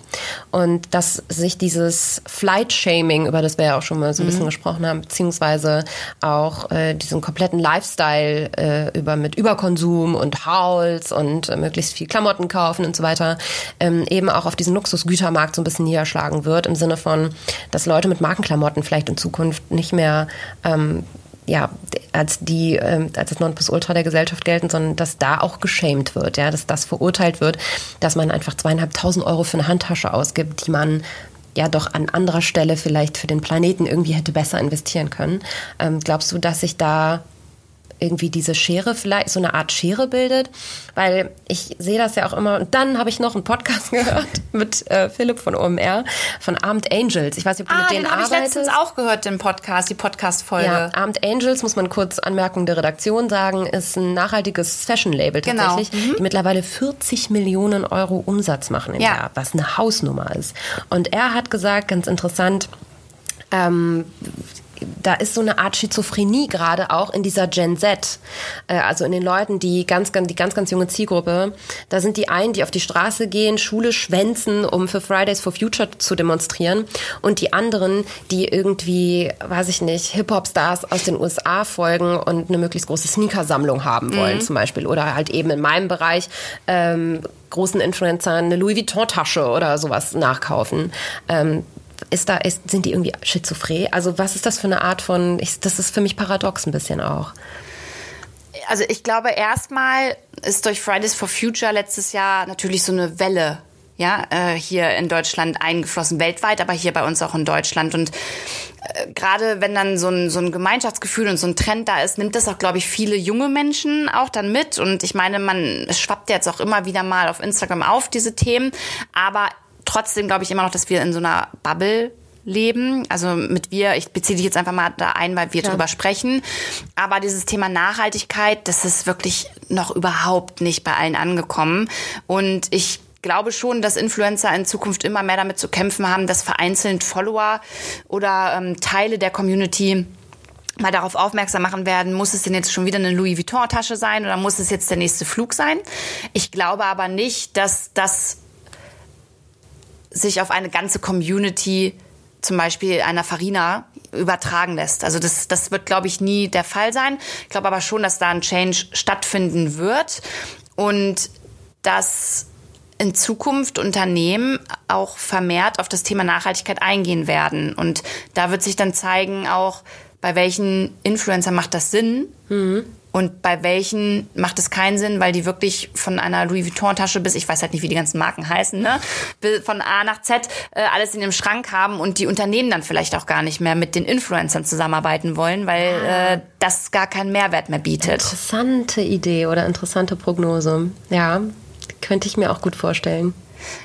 Und dass sich dieses Flight-Shaming, über das wir ja auch schon mal so ein bisschen mhm. gesprochen haben, beziehungsweise auch äh, diesen kompletten Lifestyle äh, über mit Überkonsum und Hauls und äh, möglichst viel Klamotten kaufen und so weiter, ähm, eben auch auf diesen Luxusgütermarkt so ein bisschen niederschlagen wird, im Sinne von, dass Leute mit Markenklamotten vielleicht in Zukunft nicht mehr ähm, ja, als die, ähm, als das Nonplusultra der Gesellschaft gelten, sondern dass da auch geschämt wird, ja, dass das verurteilt wird, dass man einfach zweieinhalbtausend Euro für eine Handtasche ausgibt, die man ja doch an anderer Stelle vielleicht für den Planeten irgendwie hätte besser investieren können. Ähm, glaubst du, dass sich da irgendwie diese Schere vielleicht, so eine Art Schere bildet, weil ich sehe das ja auch immer. Und dann habe ich noch einen Podcast [laughs] gehört mit äh, Philipp von OMR, von Armed Angels. Ich weiß nicht, ob du ah, mit denen den arbeitest. ich letztens auch gehört, den Podcast, die Podcast-Folge. Ja, Armed Angels, muss man kurz Anmerkung der Redaktion sagen, ist ein nachhaltiges Fashion-Label Genau. tatsächlich, die mittlerweile 40 Millionen Euro Umsatz machen im Ja. Jahr, was eine Hausnummer ist. Und er hat gesagt, ganz interessant, ähm, da ist so eine Art Schizophrenie gerade auch in dieser Gen Z, äh, also in den Leuten, die ganz, ganz, die ganz, ganz junge Zielgruppe. Da sind die einen, die auf die Straße gehen, Schule schwänzen, um für Fridays for Future zu demonstrieren, und die anderen, die irgendwie, weiß ich nicht, Hip-Hop-Stars aus den USA folgen und eine möglichst große Sneakersammlung haben wollen, zum Beispiel, oder halt eben in meinem Bereich ähm, großen Influencern eine Louis Vuitton-Tasche oder sowas nachkaufen. Ähm, ist da, ist, sind die irgendwie schizophren? Also was ist das für eine Art von, ich, das ist für mich paradox ein bisschen auch. Also ich glaube, erstmal ist durch Fridays for Future letztes Jahr natürlich so eine Welle ja, äh, hier in Deutschland eingeflossen, weltweit, aber hier bei uns auch in Deutschland. Und äh, gerade wenn dann so ein, so ein Gemeinschaftsgefühl und so ein Trend da ist, nimmt das auch, glaube ich, viele junge Menschen auch dann mit. Und ich meine, man schwappt jetzt auch immer wieder mal auf Instagram auf, diese Themen. Aber trotzdem glaube ich immer noch, dass wir in so einer Bubble leben. Also mit wir, ich beziehe dich jetzt einfach mal da ein, weil wir drüber sprechen. Aber dieses Thema Nachhaltigkeit, das ist wirklich noch überhaupt nicht bei allen angekommen. Und ich glaube schon, dass Influencer in Zukunft immer mehr damit zu kämpfen haben, dass vereinzelt Follower oder ähm, Teile der Community mal darauf aufmerksam machen werden, muss es denn jetzt schon wieder eine Louis Vuitton-Tasche sein oder muss es jetzt der nächste Flug sein? Ich glaube aber nicht, dass das sich auf eine ganze Community, zum Beispiel einer Farina, übertragen lässt. Also das, das wird, glaube ich, nie der Fall sein. Ich glaube aber schon, dass da ein Change stattfinden wird und dass in Zukunft Unternehmen auch vermehrt auf das Thema Nachhaltigkeit eingehen werden. Und da wird sich dann zeigen, auch bei welchen Influencer macht das Sinn und bei welchen macht es keinen Sinn, weil die wirklich von einer Louis Vuitton-Tasche bis, ich weiß halt nicht, wie die ganzen Marken heißen, ne? von A nach Z äh, alles in dem Schrank haben und die Unternehmen dann vielleicht auch gar nicht mehr mit den Influencern zusammenarbeiten wollen, weil äh, das gar keinen Mehrwert mehr bietet. Interessante Idee oder interessante Prognose. Ja, könnte ich mir auch gut vorstellen.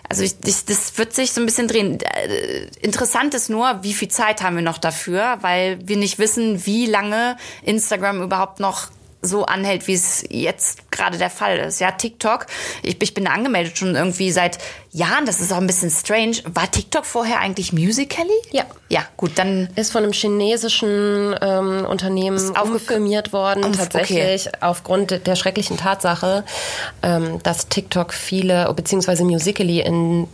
Also ich, ich, das wird sich so ein bisschen drehen. Äh, Interessant ist nur, wie viel Zeit haben wir noch dafür, weil wir nicht wissen, wie lange Instagram überhaupt noch so anhält, wie es jetzt gerade der Fall ist. Ja, TikTok, ich, ich bin da angemeldet schon irgendwie seit Jahren, das ist auch ein bisschen strange. War TikTok vorher eigentlich Musical.ly? Ja. Ja, gut, dann Ist von einem chinesischen ähm, Unternehmen aufge- umfirmiert worden, Umf- tatsächlich aufgrund der schrecklichen Tatsache, ähm, dass TikTok viele, beziehungsweise Musical.ly in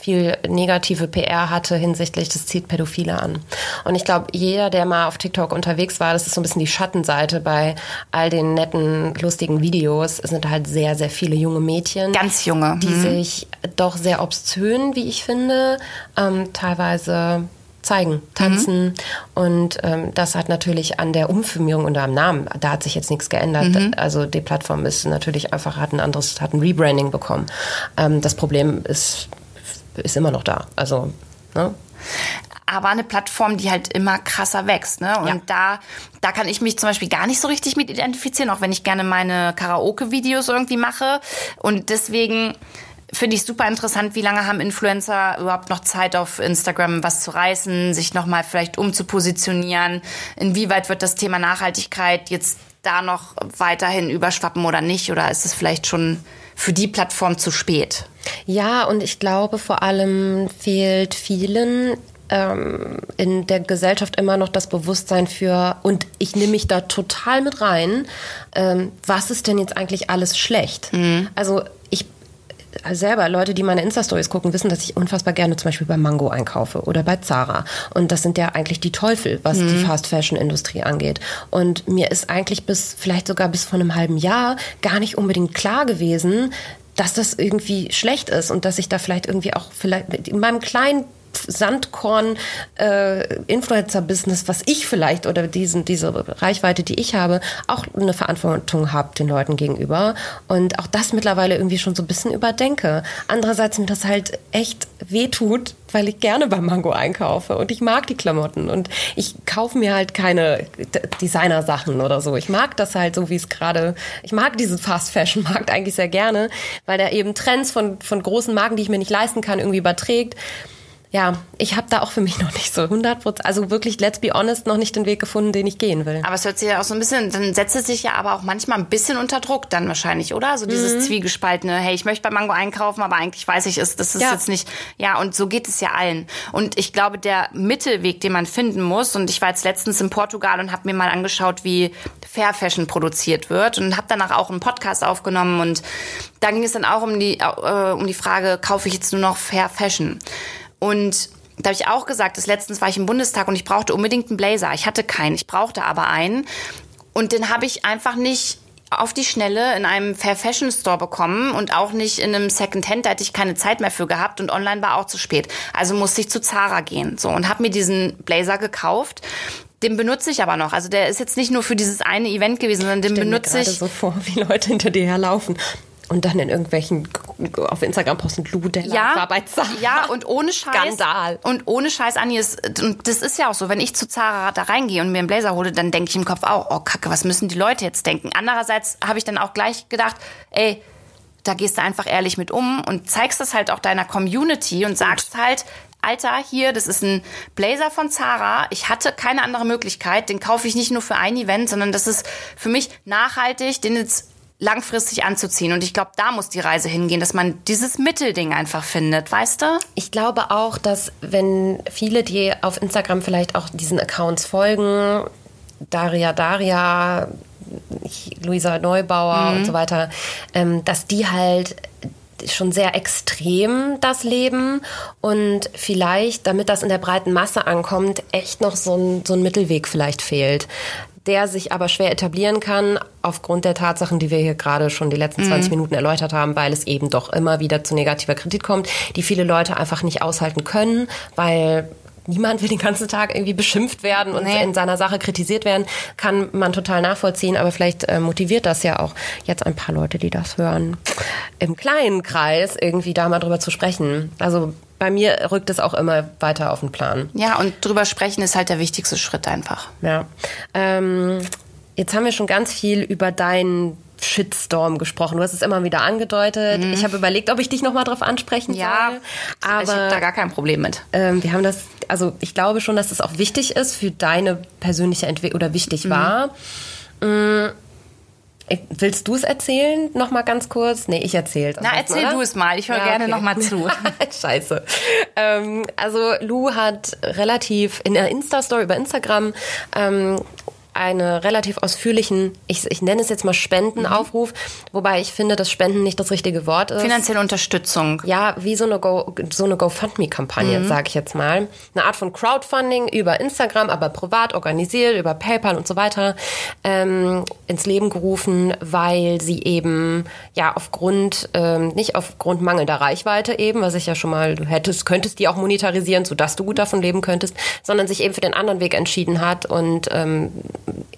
viel negative PR hatte hinsichtlich, das zieht Pädophile an. Und ich glaube, jeder, der mal auf TikTok unterwegs war, das ist so ein bisschen die Schattenseite bei all den netten, lustigen Videos, sind halt sehr, sehr viele junge Mädchen. ganz junge. die sich doch sehr obszön, wie ich finde, ähm, teilweise zeigen, tanzen und ähm, das hat natürlich an der Umfirmierung und am Namen, da hat sich jetzt nichts geändert. Also die Plattform ist natürlich einfach, hat ein anderes, hat ein Rebranding bekommen. Ähm, das Problem ist, ist immer noch da. Also, ne? Aber eine Plattform, die halt immer krasser wächst. Ne? Und Ja. da, da kann ich mich zum Beispiel gar nicht so richtig mit identifizieren, auch wenn ich gerne meine Karaoke-Videos irgendwie mache. Und deswegen finde ich super interessant, wie lange haben Influencer überhaupt noch Zeit auf Instagram was zu reißen, sich nochmal vielleicht umzupositionieren. Inwieweit wird das Thema Nachhaltigkeit jetzt da noch weiterhin überschwappen oder nicht? Oder ist es vielleicht schon für die Plattform zu spät? Ja, und ich glaube, vor allem fehlt vielen ähm, in der Gesellschaft immer noch das Bewusstsein für, und ich nehme mich da total mit rein, ähm, was ist denn jetzt eigentlich alles schlecht? Also ich selber, Leute, die meine Insta-Stories gucken, wissen, dass ich unfassbar gerne zum Beispiel bei Mango einkaufe oder bei Zara. Und das sind ja eigentlich die Teufel, was die Fast-Fashion-Industrie angeht. Und mir ist eigentlich bis, vielleicht sogar bis vor einem halben Jahr gar nicht unbedingt klar gewesen, dass das irgendwie schlecht ist und dass ich da vielleicht irgendwie auch vielleicht in meinem kleinen Sandkorn-Influencer-Business, äh, was ich vielleicht oder diesen, diese Reichweite, die ich habe, auch eine Verantwortung habe den Leuten gegenüber. Und auch das mittlerweile irgendwie schon so ein bisschen überdenke. Andererseits mir das halt echt wehtut, weil ich gerne beim Mango einkaufe und ich mag die Klamotten und ich kaufe mir halt keine Designer-Sachen oder so. Ich mag das halt so, wie es gerade, ich mag diesen Fast-Fashion-Markt eigentlich sehr gerne, weil der eben Trends von, von großen Marken, die ich mir nicht leisten kann, irgendwie überträgt ja, ich habe da auch für mich [laughs] noch nicht so 100 Prozent, also wirklich, let's be honest, noch nicht den Weg gefunden, den ich gehen will. Aber es hört sich ja auch so ein bisschen, dann setzt es sich ja aber auch manchmal ein bisschen unter Druck dann wahrscheinlich, oder? So dieses mhm. Zwiegespaltene, hey, ich möchte bei Mango einkaufen, aber eigentlich weiß ich, ist, das ist ja. jetzt nicht, ja, und so geht es ja allen. Und ich glaube, der Mittelweg, den man finden muss, und ich war jetzt letztens in Portugal und habe mir mal angeschaut, wie Fair Fashion produziert wird und habe danach auch einen Podcast aufgenommen und da ging es dann auch um die, äh, um die Frage, kaufe ich jetzt nur noch Fair Fashion? Und da habe ich auch gesagt, dass letztens war ich im Bundestag und ich brauchte unbedingt einen Blazer. Ich hatte keinen, ich brauchte aber einen. Und den habe ich einfach nicht auf die Schnelle in einem Fair Fashion Store bekommen und auch nicht in einem Second Hand, da hätte ich keine Zeit mehr für gehabt und online war auch zu spät. Also musste ich zu Zara gehen, so und habe mir diesen Blazer gekauft. Den benutze ich aber noch. Also der ist jetzt nicht nur für dieses eine Event gewesen, sondern den benutze ich. Ich so vor, wie Leute hinter dir herlaufen und dann in irgendwelchen auf Instagram posten Lou Della ja, war bei Zara. Ja, und ohne Scheiß. Skandal. Und ohne Scheiß, Anni, ist, und das ist ja auch so, wenn ich zu Zara da reingehe und mir einen Blazer hole, dann denke ich im Kopf auch, oh Kacke, was müssen die Leute jetzt denken? Andererseits habe ich dann auch gleich gedacht, ey, da gehst du einfach ehrlich mit um und zeigst das halt auch deiner Community und sagst halt, Alter, hier, das ist ein Blazer von Zara. Ich hatte keine andere Möglichkeit. Den kaufe ich nicht nur für ein Event, sondern das ist für mich nachhaltig, den jetzt langfristig anzuziehen. Und ich glaube, da muss die Reise hingehen, dass man dieses Mittelding einfach findet, weißt du? Ich glaube auch, dass wenn viele, die auf Instagram vielleicht auch diesen Accounts folgen, Daria Daria, Luisa Neubauer mhm. und so weiter, ähm, dass die halt schon sehr extrem das Leben und vielleicht, damit das in der breiten Masse ankommt, echt noch so ein, so ein Mittelweg vielleicht fehlt der sich aber schwer etablieren kann, aufgrund der Tatsachen, die wir hier gerade schon die letzten 20 mhm. Minuten erläutert haben, weil es eben doch immer wieder zu negativer Kritik kommt, die viele Leute einfach nicht aushalten können, weil niemand will den ganzen Tag irgendwie beschimpft werden und nee. in seiner Sache kritisiert werden, kann man total nachvollziehen, aber vielleicht äh, motiviert das ja auch jetzt ein paar Leute, die das hören, im kleinen Kreis irgendwie da mal drüber zu sprechen. Also bei mir rückt es auch immer weiter auf den Plan. Ja, und drüber sprechen ist halt der wichtigste Schritt einfach. Ja. Ähm, jetzt haben wir schon ganz viel über deinen Shitstorm gesprochen. Du hast es immer wieder angedeutet. Mhm. Ich habe überlegt, ob ich dich nochmal drauf ansprechen ja, soll. Aber ich habe da gar kein Problem mit. Ähm, wir haben das, also ich glaube schon, dass es auch wichtig ist für deine persönliche Entwicklung oder wichtig mhm. war. Mhm Willst du es erzählen, noch mal ganz kurz? Nee, ich erzähle Na, erzähl du es mal. Ich höre ja, gerne okay. noch mal zu. [laughs] Scheiße. Ähm, also Lou hat relativ in der Insta-Story über Instagram ähm, einen relativ ausführlichen, ich, ich nenne es jetzt mal Spendenaufruf, wobei ich finde, dass Spenden nicht das richtige Wort ist. Finanzielle Unterstützung. Ja, wie so eine, Go, so eine GoFundMe-Kampagne, mhm. sage ich jetzt mal. Eine Art von Crowdfunding über Instagram, aber privat organisiert, über PayPal und so weiter, ähm, ins Leben gerufen, weil sie eben ja aufgrund, ähm, nicht aufgrund mangelnder Reichweite eben, was ich ja schon mal, du hättest, könntest die auch monetarisieren, sodass du gut davon leben könntest, sondern sich eben für den anderen Weg entschieden hat und ähm,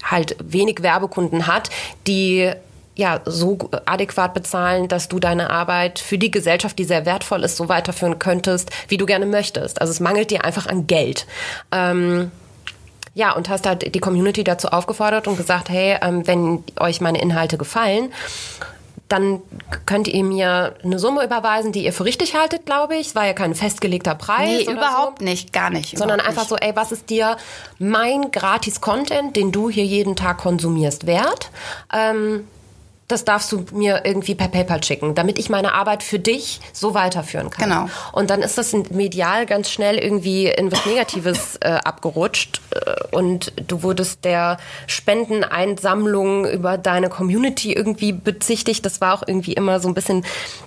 halt wenig Werbekunden hat, die ja, so adäquat bezahlen, dass du deine Arbeit für die Gesellschaft, die sehr wertvoll ist, so weiterführen könntest, wie du gerne möchtest. Also es mangelt dir einfach an Geld. Ähm, ja, und hast halt die Community dazu aufgefordert und gesagt, hey, ähm, wenn euch meine Inhalte gefallen, dann könnt ihr mir eine Summe überweisen, die ihr für richtig haltet, glaube ich. Es war ja kein festgelegter Preis. Nee, überhaupt so, nicht, gar nicht. Sondern einfach nicht. so, ey, was ist dir mein Gratis-Content, den du hier jeden Tag konsumierst, wert? Ähm, das darfst du mir irgendwie per PayPal schicken, damit ich meine Arbeit für dich so weiterführen kann. Genau. Und dann ist das medial ganz schnell irgendwie in was Negatives [laughs] äh, abgerutscht äh, und du wurdest der Spendeneinsammlung über deine Community irgendwie bezichtigt. Das war auch irgendwie immer so ein bisschen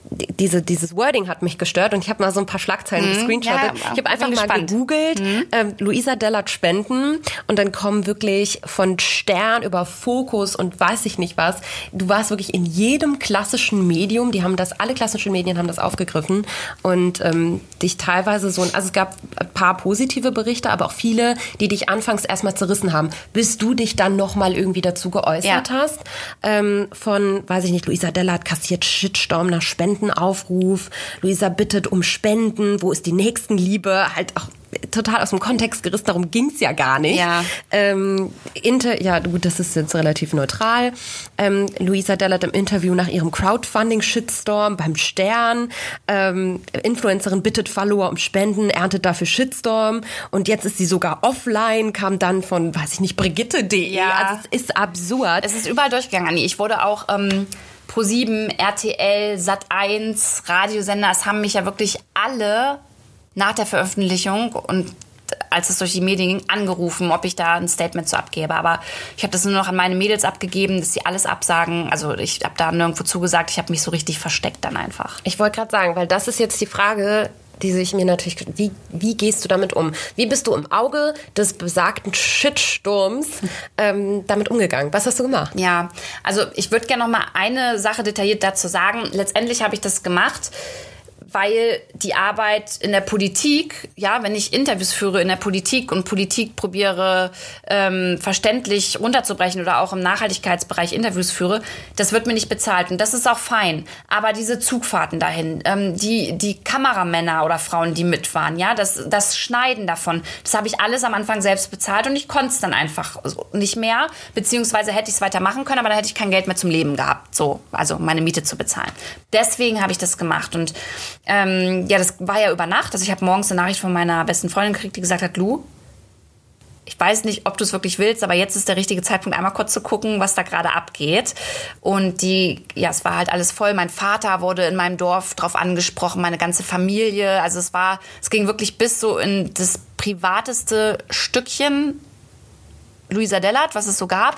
diese dieses Wording hat mich gestört und ich habe mal so ein paar Schlagzeilen mhm. gescreenshottet. Ja, ich habe einfach mal gespannt. gegoogelt mhm. ähm, Luisa Dellert Spenden und dann kommen wirklich von Stern über Fokus und weiß ich nicht was. Du warst wirklich in jedem klassischen Medium, die haben das, alle klassischen Medien haben das aufgegriffen und ähm, dich teilweise so, also es gab ein paar positive Berichte, aber auch viele, die dich anfangs erstmal zerrissen haben, bis du dich dann nochmal irgendwie dazu geäußert ja. hast. Ähm, von, weiß ich nicht, Luisa Della hat kassiert Shitstorm nach Spendenaufruf, Luisa bittet um Spenden, wo ist die Nächstenliebe, halt auch total aus dem Kontext gerissen, darum ging's ja gar nicht. Ja. Ähm, Inter, ja, gut, das ist jetzt relativ neutral. Ähm, Luisa Dellert im Interview nach ihrem Crowdfunding-Shitstorm beim Stern. Ähm, Influencerin bittet Follower um Spenden, erntet dafür Shitstorm. Und jetzt ist sie sogar offline, kam dann von, weiß ich nicht, Brigitte.de. Ja. Also es ist absurd. Es ist überall durchgegangen, Anni. Ich wurde auch... Ähm Pro7, RTL, Sat1, Radiosender, es haben mich ja wirklich alle nach der Veröffentlichung und als es durch die Medien ging, angerufen, ob ich da ein Statement zu abgebe. Aber ich habe das nur noch an meine Mädels abgegeben, dass sie alles absagen. Also ich habe da nirgendwo zugesagt. Ich habe mich so richtig versteckt dann einfach. Ich wollte gerade sagen, weil das ist jetzt die Frage, die sich mir natürlich, wie, wie gehst du damit um? Wie bist du im Auge des besagten Shitsturms ähm, damit umgegangen? Was hast du gemacht? Ja, also ich würde gerne noch mal eine Sache detailliert dazu sagen. Letztendlich habe ich das gemacht, weil die Arbeit in der Politik, ja, wenn ich Interviews führe in der Politik und Politik probiere ähm, verständlich runterzubrechen oder auch im Nachhaltigkeitsbereich Interviews führe, das wird mir nicht bezahlt und das ist auch fein. Aber diese Zugfahrten dahin, ähm, die die Kameramänner oder Frauen, die mit waren, ja, das das Schneiden davon, das habe ich alles am Anfang selbst bezahlt und ich konnte es dann einfach nicht mehr, beziehungsweise hätte ich es weitermachen können, aber dann hätte ich kein Geld mehr zum Leben gehabt, so, also meine Miete zu bezahlen. Deswegen habe ich das gemacht und ähm, ja, das war ja über Nacht. Also ich habe morgens eine Nachricht von meiner besten Freundin gekriegt, die gesagt hat, Lu, ich weiß nicht, ob du es wirklich willst, aber jetzt ist der richtige Zeitpunkt, einmal kurz zu gucken, was da gerade abgeht. Und die, ja, es war halt alles voll. Mein Vater wurde in meinem Dorf drauf angesprochen, meine ganze Familie. Also es war, es ging wirklich bis so in das privateste Stückchen Luisa Dellert, was es so gab.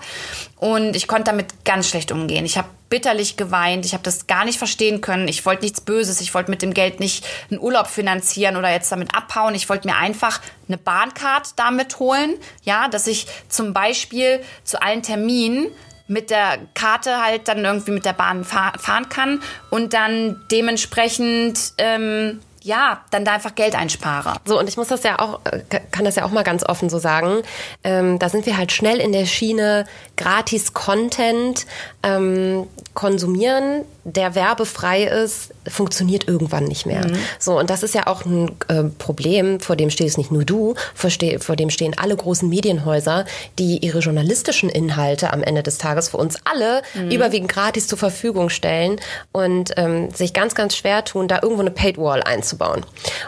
Und ich konnte damit ganz schlecht umgehen. Ich habe bitterlich geweint. Ich habe das gar nicht verstehen können. Ich wollte nichts Böses. Ich wollte mit dem Geld nicht einen Urlaub finanzieren oder jetzt damit abhauen. Ich wollte mir einfach eine Bahncard damit holen. Ja, dass ich zum Beispiel zu allen Terminen mit der Karte halt dann irgendwie mit der Bahn fahren kann und dann dementsprechend ähm, ja, dann da einfach Geld einspare. So, und ich muss das ja auch, äh, kann das ja auch mal ganz offen so sagen. Ähm, da sind wir halt schnell in der Schiene gratis Content ähm, konsumieren, der werbefrei ist, funktioniert irgendwann nicht mehr. Mhm. So, und das ist ja auch ein äh, Problem, vor dem stehst nicht nur du, vor, ste vor dem stehen alle großen Medienhäuser, die ihre journalistischen Inhalte am Ende des Tages für uns alle mhm. überwiegend gratis zur Verfügung stellen und ähm, sich ganz, ganz schwer tun, da irgendwo eine Paid Wall einzubauen.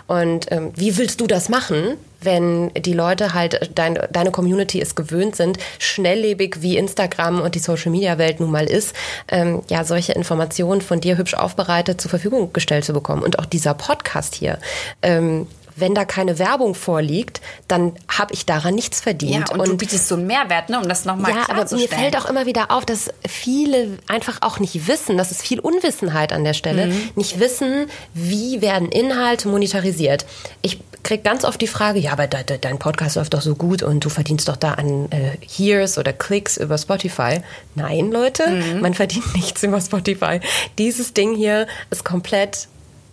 Und ähm, wie willst du das machen? wenn die Leute halt, dein, deine Community ist gewöhnt sind, schnelllebig wie Instagram und die Social-Media-Welt nun mal ist, ähm, ja, solche Informationen von dir hübsch aufbereitet zur Verfügung gestellt zu bekommen. Und auch dieser Podcast hier. Ähm, wenn da keine Werbung vorliegt, dann habe ich daran nichts verdient. Ja, und, und du bietest so einen Mehrwert, ne, um das nochmal ja, aber mir fällt auch immer wieder auf, dass viele einfach auch nicht wissen, das ist viel Unwissenheit an der Stelle, mhm. nicht wissen, wie werden Inhalte monetarisiert. Ich kriege ganz oft die Frage, ja, aber de, de, dein Podcast läuft doch so gut und du verdienst doch da an äh, Hears oder Klicks über Spotify. Nein, Leute, mhm. man verdient [laughs] nichts über Spotify. Dieses Ding hier ist komplett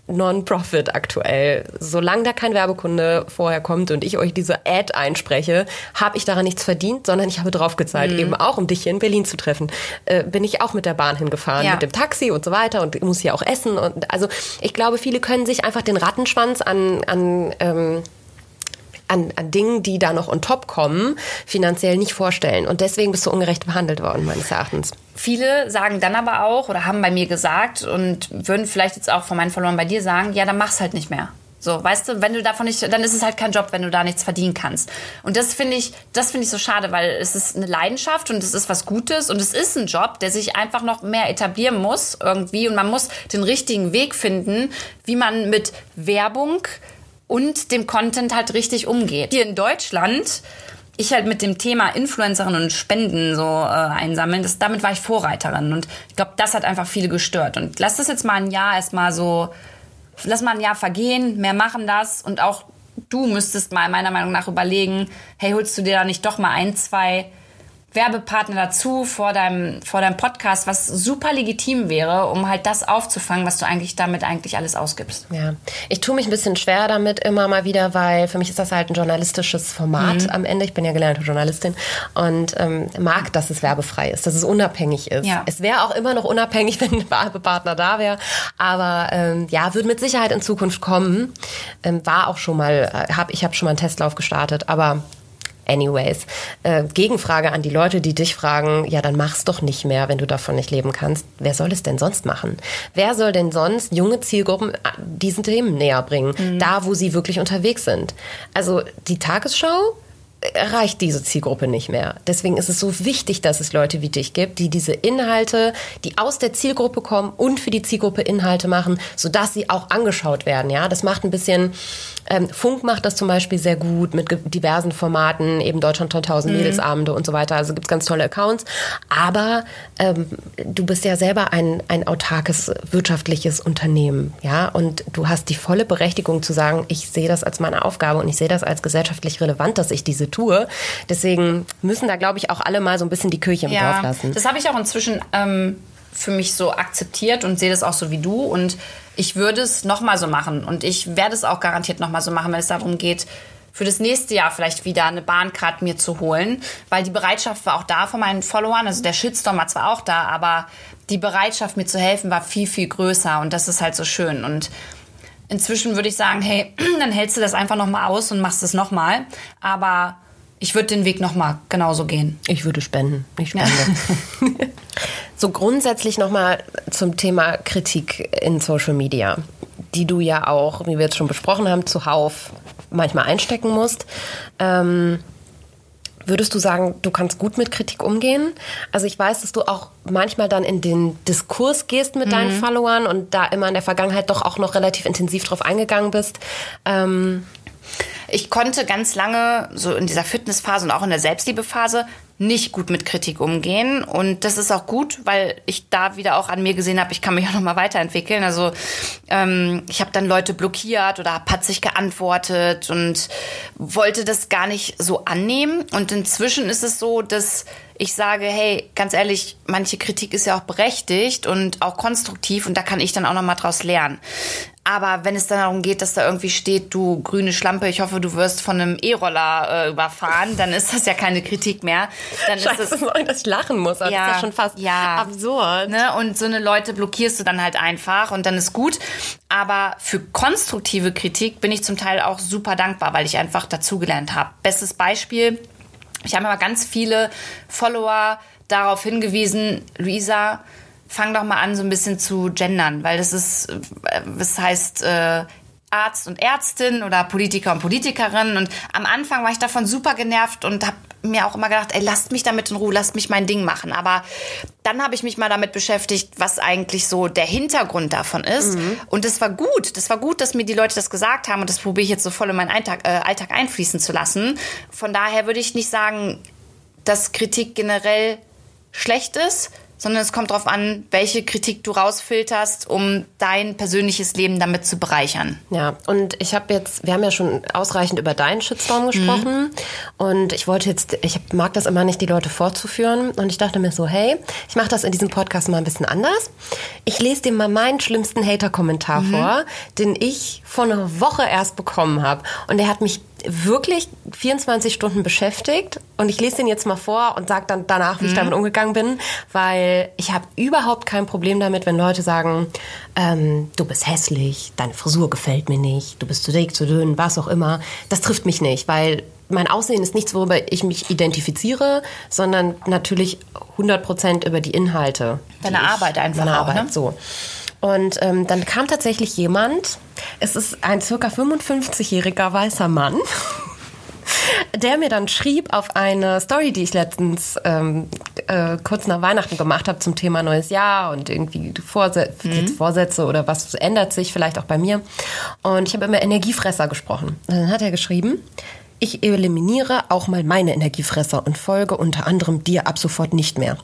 Non-Profit aktuell. Solange da kein Werbekunde vorher kommt und ich euch diese Ad einspreche, habe ich daran nichts verdient, sondern ich habe draufgezahlt, mhm. eben auch, um dich hier in Berlin zu treffen. Äh, bin ich auch mit der Bahn hingefahren, ja. mit dem Taxi und so weiter und muss hier auch essen. Und also ich glaube, viele können sich einfach den Rattenschwanz an, an ähm, an, an Dingen, die da noch on top kommen, finanziell nicht vorstellen. Und deswegen bist du ungerecht behandelt worden, meines Erachtens. Viele sagen dann aber auch oder haben bei mir gesagt und würden vielleicht jetzt auch von meinen Followern bei dir sagen, ja, dann mach's halt nicht mehr. So, weißt du, wenn du davon nicht, dann ist es halt kein Job, wenn du da nichts verdienen kannst. Und das finde ich, das finde ich so schade, weil es ist eine Leidenschaft und es ist was Gutes und es ist ein Job, der sich einfach noch mehr etablieren muss irgendwie und man muss den richtigen Weg finden, wie man mit Werbung und dem Content halt richtig umgeht. Hier in Deutschland ich halt mit dem Thema Influencerin und Spenden so äh, einsammeln, das, damit war ich Vorreiterin und ich glaube, das hat einfach viele gestört. Und lass das jetzt mal ein Jahr erstmal so, lass mal ein Jahr vergehen, mehr machen das und auch du müsstest mal meiner Meinung nach überlegen, hey, holst du dir da nicht doch mal ein, zwei Werbepartner dazu vor deinem, vor deinem Podcast, was super legitim wäre, um halt das aufzufangen, was du eigentlich damit eigentlich alles ausgibst. Ja, ich tue mich ein bisschen schwer damit immer mal wieder, weil für mich ist das halt ein journalistisches Format mhm. am Ende. Ich bin ja gelernte Journalistin und ähm, mag, dass es werbefrei ist, dass es unabhängig ist. Ja. Es wäre auch immer noch unabhängig, [laughs] wenn ein Werbepartner da wäre, aber ähm, ja, wird mit Sicherheit in Zukunft kommen. Ähm, war auch schon mal, äh, hab, ich habe schon mal einen Testlauf gestartet, aber Anyways, äh, Gegenfrage an die Leute, die dich fragen, ja, dann mach's doch nicht mehr, wenn du davon nicht leben kannst. Wer soll es denn sonst machen? Wer soll denn sonst junge Zielgruppen äh, diesen Themen näher bringen, mhm. da wo sie wirklich unterwegs sind? Also die Tagesschau erreicht diese Zielgruppe nicht mehr. Deswegen ist es so wichtig, dass es Leute wie dich gibt, die diese Inhalte, die aus der Zielgruppe kommen und für die Zielgruppe Inhalte machen, sodass sie auch angeschaut werden. Ja, das macht ein bisschen ähm, Funk macht das zum Beispiel sehr gut mit diversen Formaten, eben Deutschland 1000 mhm. Mädelsabende und so weiter. Also gibt es ganz tolle Accounts. Aber ähm, du bist ja selber ein, ein autarkes wirtschaftliches Unternehmen, ja, und du hast die volle Berechtigung zu sagen, ich sehe das als meine Aufgabe und ich sehe das als gesellschaftlich relevant, dass ich diese tue. Deswegen müssen da, glaube ich, auch alle mal so ein bisschen die Kirche im ja, Dorf lassen. Das habe ich auch inzwischen ähm, für mich so akzeptiert und sehe das auch so wie du. Und ich würde es nochmal so machen. Und ich werde es auch garantiert nochmal so machen, wenn es darum geht, für das nächste Jahr vielleicht wieder eine Bahncard mir zu holen, weil die Bereitschaft war auch da von meinen Followern. Also der Shitstorm war zwar auch da, aber die Bereitschaft mir zu helfen war viel, viel größer und das ist halt so schön. Und inzwischen würde ich sagen, hey, [clears throat] dann hältst du das einfach nochmal aus und machst es nochmal. Aber ich würde den Weg nochmal genauso gehen. Ich würde spenden. Ich spende. Ja. [laughs] so grundsätzlich nochmal zum Thema Kritik in Social Media, die du ja auch, wie wir jetzt schon besprochen haben, zuhauf manchmal einstecken musst. Ähm, Würdest du sagen, du kannst gut mit Kritik umgehen? Also ich weiß, dass du auch manchmal dann in den Diskurs gehst mit mhm. deinen Followern und da immer in der Vergangenheit doch auch noch relativ intensiv drauf eingegangen bist. Ähm ich konnte ganz lange, so in dieser Fitnessphase und auch in der Selbstliebephase, nicht gut mit Kritik umgehen. Und das ist auch gut, weil ich da wieder auch an mir gesehen habe, ich kann mich auch noch mal weiterentwickeln. Also ähm, ich habe dann Leute blockiert oder habe patzig geantwortet und wollte das gar nicht so annehmen. Und inzwischen ist es so, dass ich sage, hey, ganz ehrlich, manche Kritik ist ja auch berechtigt und auch konstruktiv und da kann ich dann auch noch mal draus lernen. Aber wenn es dann darum geht, dass da irgendwie steht, du grüne Schlampe, ich hoffe, du wirst von einem E-Roller äh, überfahren, dann ist das ja keine Kritik mehr. Dann Scheiße, [laughs] ist das, dass ich lachen muss. Ja, das ist ja schon fast ja, absurd. Ne? Und so eine Leute blockierst du dann halt einfach und dann ist gut. Aber für konstruktive Kritik bin ich zum Teil auch super dankbar, weil ich einfach dazugelernt habe. Bestes Beispiel, ich habe aber ganz viele Follower darauf hingewiesen, Luisa, fang doch mal an, so ein bisschen zu gendern, weil das ist, das heißt, äh, Arzt und Ärztin oder Politiker und Politikerin. Und am Anfang war ich davon super genervt und habe mir auch immer gedacht, ey, lasst mich damit in Ruhe, lasst mich mein Ding machen. Aber dann habe ich mich mal damit beschäftigt, was eigentlich so der Hintergrund davon ist. Mhm. Und das war gut. Das war gut, dass mir die Leute das gesagt haben und das probiere ich jetzt so voll in meinen Alltag, äh, Alltag einfließen zu lassen. Von daher würde ich nicht sagen, dass Kritik generell schlecht ist, sondern es kommt darauf an, welche Kritik du rausfilterst, um dein persönliches Leben damit zu bereichern. Ja, und ich habe jetzt, wir haben ja schon ausreichend über deinen Shitstorm gesprochen mhm. und ich wollte jetzt, ich mag das immer nicht, die Leute vorzuführen und ich dachte mir so, hey, ich mache das in diesem Podcast mal ein bisschen anders. Ich lese dir mal meinen schlimmsten Hater-Kommentar mhm. vor, den ich vor einer Woche erst bekommen habe und der hat mich wirklich 24 Stunden beschäftigt und ich lese den jetzt mal vor und sage dann danach, wie mhm. ich damit umgegangen bin, weil ich habe überhaupt kein Problem damit, wenn Leute sagen, ähm, du bist hässlich, deine Frisur gefällt mir nicht, du bist zu dick, zu dünn, was auch immer. Das trifft mich nicht, weil mein Aussehen ist nichts, worüber ich mich identifiziere, sondern natürlich 100 Prozent über die Inhalte. Deine Arbeit einfach meine auch, Arbeit, ne? so. Und ähm, dann kam tatsächlich jemand, es ist ein circa 55-jähriger weißer Mann, [laughs] der mir dann schrieb auf eine Story, die ich letztens ähm, äh, kurz nach Weihnachten gemacht habe zum Thema neues Jahr und irgendwie Vorse mhm. Vorsätze oder was ändert sich vielleicht auch bei mir. Und ich habe immer Energiefresser gesprochen. Und dann hat er geschrieben, ich eliminiere auch mal meine Energiefresser und folge unter anderem dir ab sofort nicht mehr.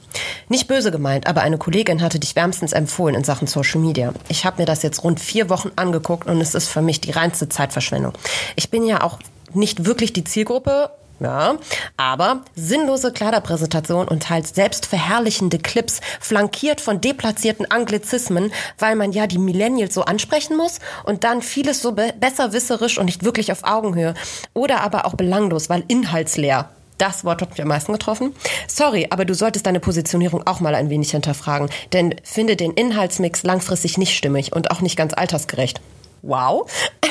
Nicht böse gemeint, aber eine Kollegin hatte dich wärmstens empfohlen in Sachen Social Media. Ich habe mir das jetzt rund vier Wochen angeguckt und es ist für mich die reinste Zeitverschwendung. Ich bin ja auch nicht wirklich die Zielgruppe Ja, aber sinnlose Kleiderpräsentation und teils selbstverherrlichende Clips, flankiert von deplatzierten Anglizismen, weil man ja die Millennials so ansprechen muss und dann vieles so be besserwisserisch und nicht wirklich auf Augenhöhe. Oder aber auch belanglos, weil inhaltsleer. Das Wort hat mich am meisten getroffen. Sorry, aber du solltest deine Positionierung auch mal ein wenig hinterfragen, denn finde den Inhaltsmix langfristig nicht stimmig und auch nicht ganz altersgerecht. Wow.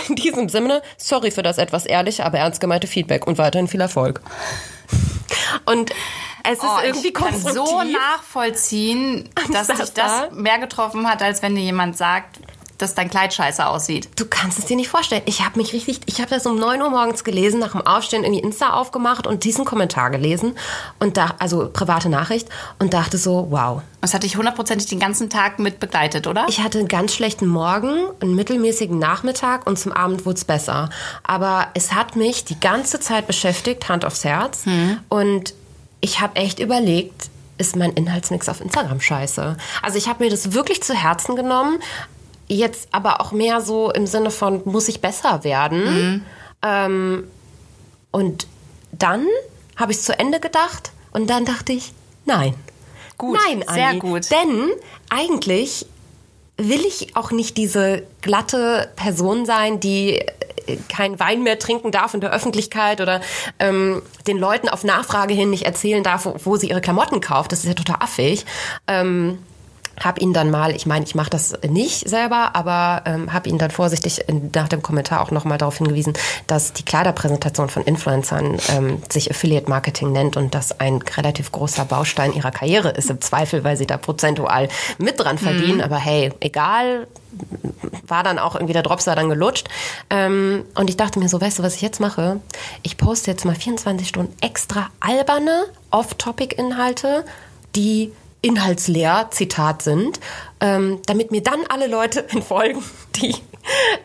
In diesem Sinne, sorry für das etwas ehrliche, aber ernst gemeinte Feedback und weiterhin viel Erfolg. Und es ist Oh, irgendwie ich kann so nachvollziehen, [laughs] dass dich das da. mehr getroffen hat, als wenn dir jemand sagt, dass dein Kleid scheiße aussieht. Du kannst es dir nicht vorstellen. Ich habe mich richtig, ich habe das um 9 Uhr morgens gelesen, nach dem Aufstehen irgendwie Insta aufgemacht und diesen Kommentar gelesen und da, also private Nachricht und dachte so, wow. Das hat dich hundertprozentig den ganzen Tag mit begleitet, oder? Ich hatte einen ganz schlechten Morgen, einen mittelmäßigen Nachmittag und zum Abend wurde es besser. Aber es hat mich die ganze Zeit beschäftigt, Hand aufs Herz. Und ich habe echt überlegt, ist mein Inhaltsmix auf Instagram scheiße? Also ich habe mir das wirklich zu Herzen genommen. Jetzt aber auch mehr so im Sinne von, muss ich besser werden? Ähm, und dann habe ich es zu Ende gedacht und dann dachte ich, nein. Gut, nein, sehr Anni, gut. Denn eigentlich will ich auch nicht diese glatte Person sein, die äh, kein Wein mehr trinken darf in der Öffentlichkeit oder ähm, den Leuten auf Nachfrage hin nicht erzählen darf, wo, wo sie ihre Klamotten kauft. Das ist ja total affig. Ähm, hab ihn dann mal, ich meine, ich mache das nicht selber, aber ähm, habe ihn dann vorsichtig in, nach dem Kommentar auch nochmal darauf hingewiesen, dass die Kleiderpräsentation von Influencern ähm, sich Affiliate Marketing nennt und das ein relativ großer Baustein ihrer Karriere ist, im Zweifel, weil sie da prozentual mit dran verdienen. Aber hey, egal, war dann auch irgendwie der Dropser dann gelutscht. Ähm, und ich dachte mir so, weißt du, was ich jetzt mache? Ich poste jetzt mal 24 Stunden extra alberne Off-Topic-Inhalte, die inhaltsleer, Zitat sind, ähm, damit mir dann alle Leute [laughs] entfolgen, die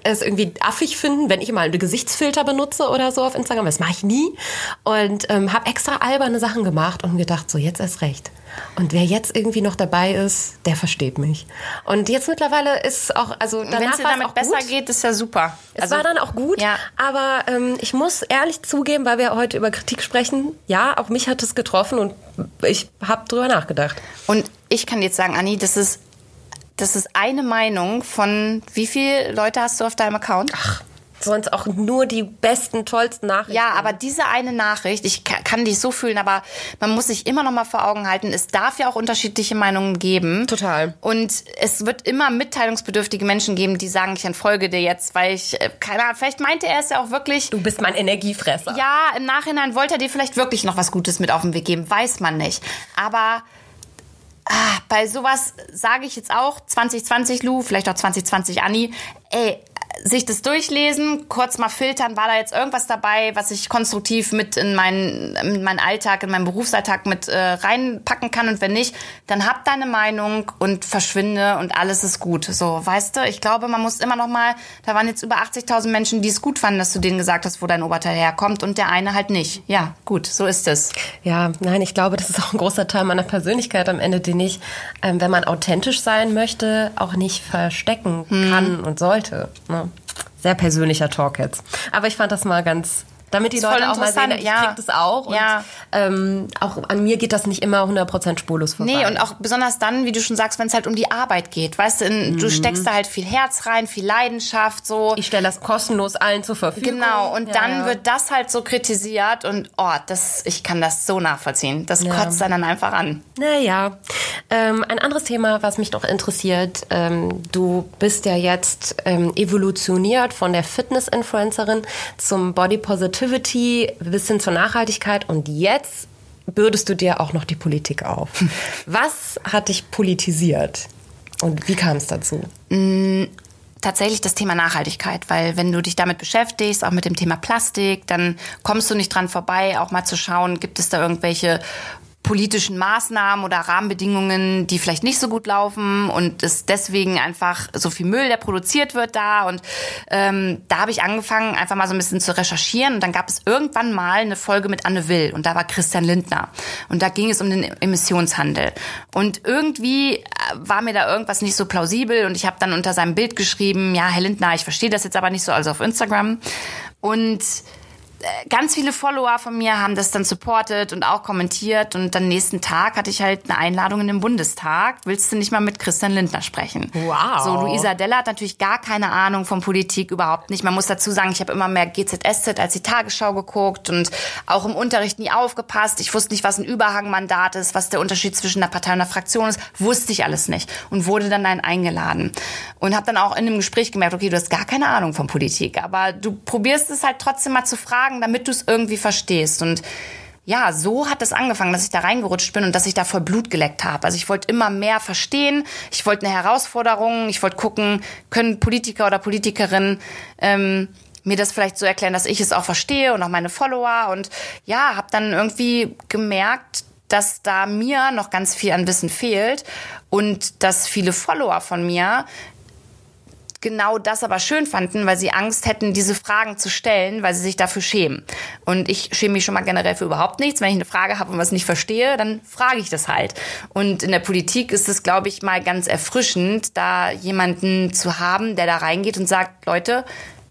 es irgendwie affig finden, wenn ich mal einen Gesichtsfilter benutze oder so auf Instagram. Das mache ich nie. Und ähm, habe extra alberne Sachen gemacht und gedacht, so jetzt erst recht. Und wer jetzt irgendwie noch dabei ist, der versteht mich. Und jetzt mittlerweile ist auch, also Wenn es dir damit auch besser gut. geht, ist ja super. Es war dann auch gut, Ja. aber ähm, ich muss ehrlich zugeben, weil wir heute über Kritik sprechen, ja, auch mich hat es getroffen und ich habe drüber nachgedacht. Und ich kann jetzt sagen, Anni, das ist, das ist eine Meinung von wie viele Leute hast du auf deinem Account? Sonst auch nur die besten, tollsten Nachrichten. Ja, aber diese eine Nachricht, ich ka- kann dich so fühlen, aber man muss sich immer noch mal vor Augen halten, es darf ja auch unterschiedliche Meinungen geben. Total. Und es wird immer mitteilungsbedürftige Menschen geben, die sagen, ich entfolge dir jetzt, weil ich, äh, keine Ahnung, vielleicht meinte er es ja auch wirklich. Du bist mein Energiefresser. Ja, im Nachhinein wollte er dir vielleicht wirklich noch was Gutes mit auf den Weg geben, weiß man nicht. Aber ah, bei sowas sage ich jetzt auch, 2020 Lou, vielleicht auch 2020 Anni, ey, sich das durchlesen, kurz mal filtern, war da jetzt irgendwas dabei, was ich konstruktiv mit in meinen, in meinen Alltag, in meinen Berufsalltag mit äh, reinpacken kann und wenn nicht, dann hab deine Meinung und verschwinde und alles ist gut. So, weißt du, ich glaube, man muss immer noch mal, da waren jetzt über 80.000 Menschen, die es gut fanden, dass du denen gesagt hast, wo dein Oberteil herkommt und der eine halt nicht. Ja, gut, so ist es. Ja, nein, ich glaube, das ist auch ein großer Teil meiner Persönlichkeit am Ende, den ich, ähm, wenn man authentisch sein möchte, auch nicht verstecken Hm. kann und sollte. Ne? Sehr persönlicher Talk jetzt. Aber ich fand das mal ganz, damit die voll Leute auch mal sehen, interessant, ich ja. krieg das auch. Ja. Und ähm, auch an mir geht das nicht immer 100% spurlos vorbei. Nee, und auch besonders dann, wie du schon sagst, wenn es halt um die Arbeit geht. Weißt du, in, du steckst da halt viel Herz rein, viel Leidenschaft, so. ich stelle das kostenlos allen zur Verfügung. Genau, und Ja, dann ja. wird das halt so kritisiert und oh, das, ich kann das so nachvollziehen. Das Ja. kotzt dann einfach an. Naja, ähm, ein anderes Thema, was mich noch interessiert. Ähm, du bist ja jetzt ähm, evolutioniert von der Fitness-Influencerin zum Body Positivity bis hin zur Nachhaltigkeit und jetzt bürdest du dir auch noch die Politik auf. [laughs] Was hat dich politisiert und wie kam es dazu? tatsächlich das Thema Nachhaltigkeit, weil wenn du dich damit beschäftigst, auch mit dem Thema Plastik, dann kommst du nicht dran vorbei, auch mal zu schauen, gibt es da irgendwelche politischen Maßnahmen oder Rahmenbedingungen, die vielleicht nicht so gut laufen und es deswegen einfach so viel Müll, der produziert wird da. Und ähm, da habe ich angefangen, einfach mal so ein bisschen zu recherchieren. Und dann gab es irgendwann mal eine Folge mit Anne Will und da war Christian Lindner. Und da ging es um den Emissionshandel. Und irgendwie äh, war mir da irgendwas nicht so plausibel und ich habe dann unter seinem Bild geschrieben, ja, Herr Lindner, ich verstehe das jetzt aber nicht so, also auf Instagram. Und ganz viele Follower von mir haben das dann supportet und auch kommentiert. Und dann nächsten Tag hatte ich halt eine Einladung in den Bundestag. Willst du nicht mal mit Christian Lindner sprechen? Wow. So, Luisa Della hat natürlich gar keine Ahnung von Politik, überhaupt nicht. Man muss dazu sagen, ich habe immer mehr GZSZ als die Tagesschau geguckt und auch im Unterricht nie aufgepasst. Ich wusste nicht, was ein Überhangmandat ist, was der Unterschied zwischen einer Partei und einer Fraktion ist. Wusste ich alles nicht und wurde dann dann eingeladen. Und habe dann auch in einem Gespräch gemerkt, okay, du hast gar keine Ahnung von Politik, aber du probierst es halt trotzdem mal zu fragen, damit du es irgendwie verstehst. Und ja, so hat es angefangen, dass ich da reingerutscht bin und dass ich da voll Blut geleckt habe. Also ich wollte immer mehr verstehen, ich wollte eine Herausforderung, ich wollte gucken, können Politiker oder Politikerinnen ähm, mir das vielleicht so erklären, dass ich es auch verstehe und auch meine Follower. Und ja, habe dann irgendwie gemerkt, dass da mir noch ganz viel an Wissen fehlt und dass viele Follower von mir genau das aber schön fanden, weil sie Angst hätten, diese Fragen zu stellen, weil sie sich dafür schämen. Und ich schäme mich schon mal generell für überhaupt nichts. Wenn ich eine Frage habe und was nicht verstehe, dann frage ich das halt. Und in der Politik ist es, glaube ich, mal ganz erfrischend, da jemanden zu haben, der da reingeht und sagt, Leute,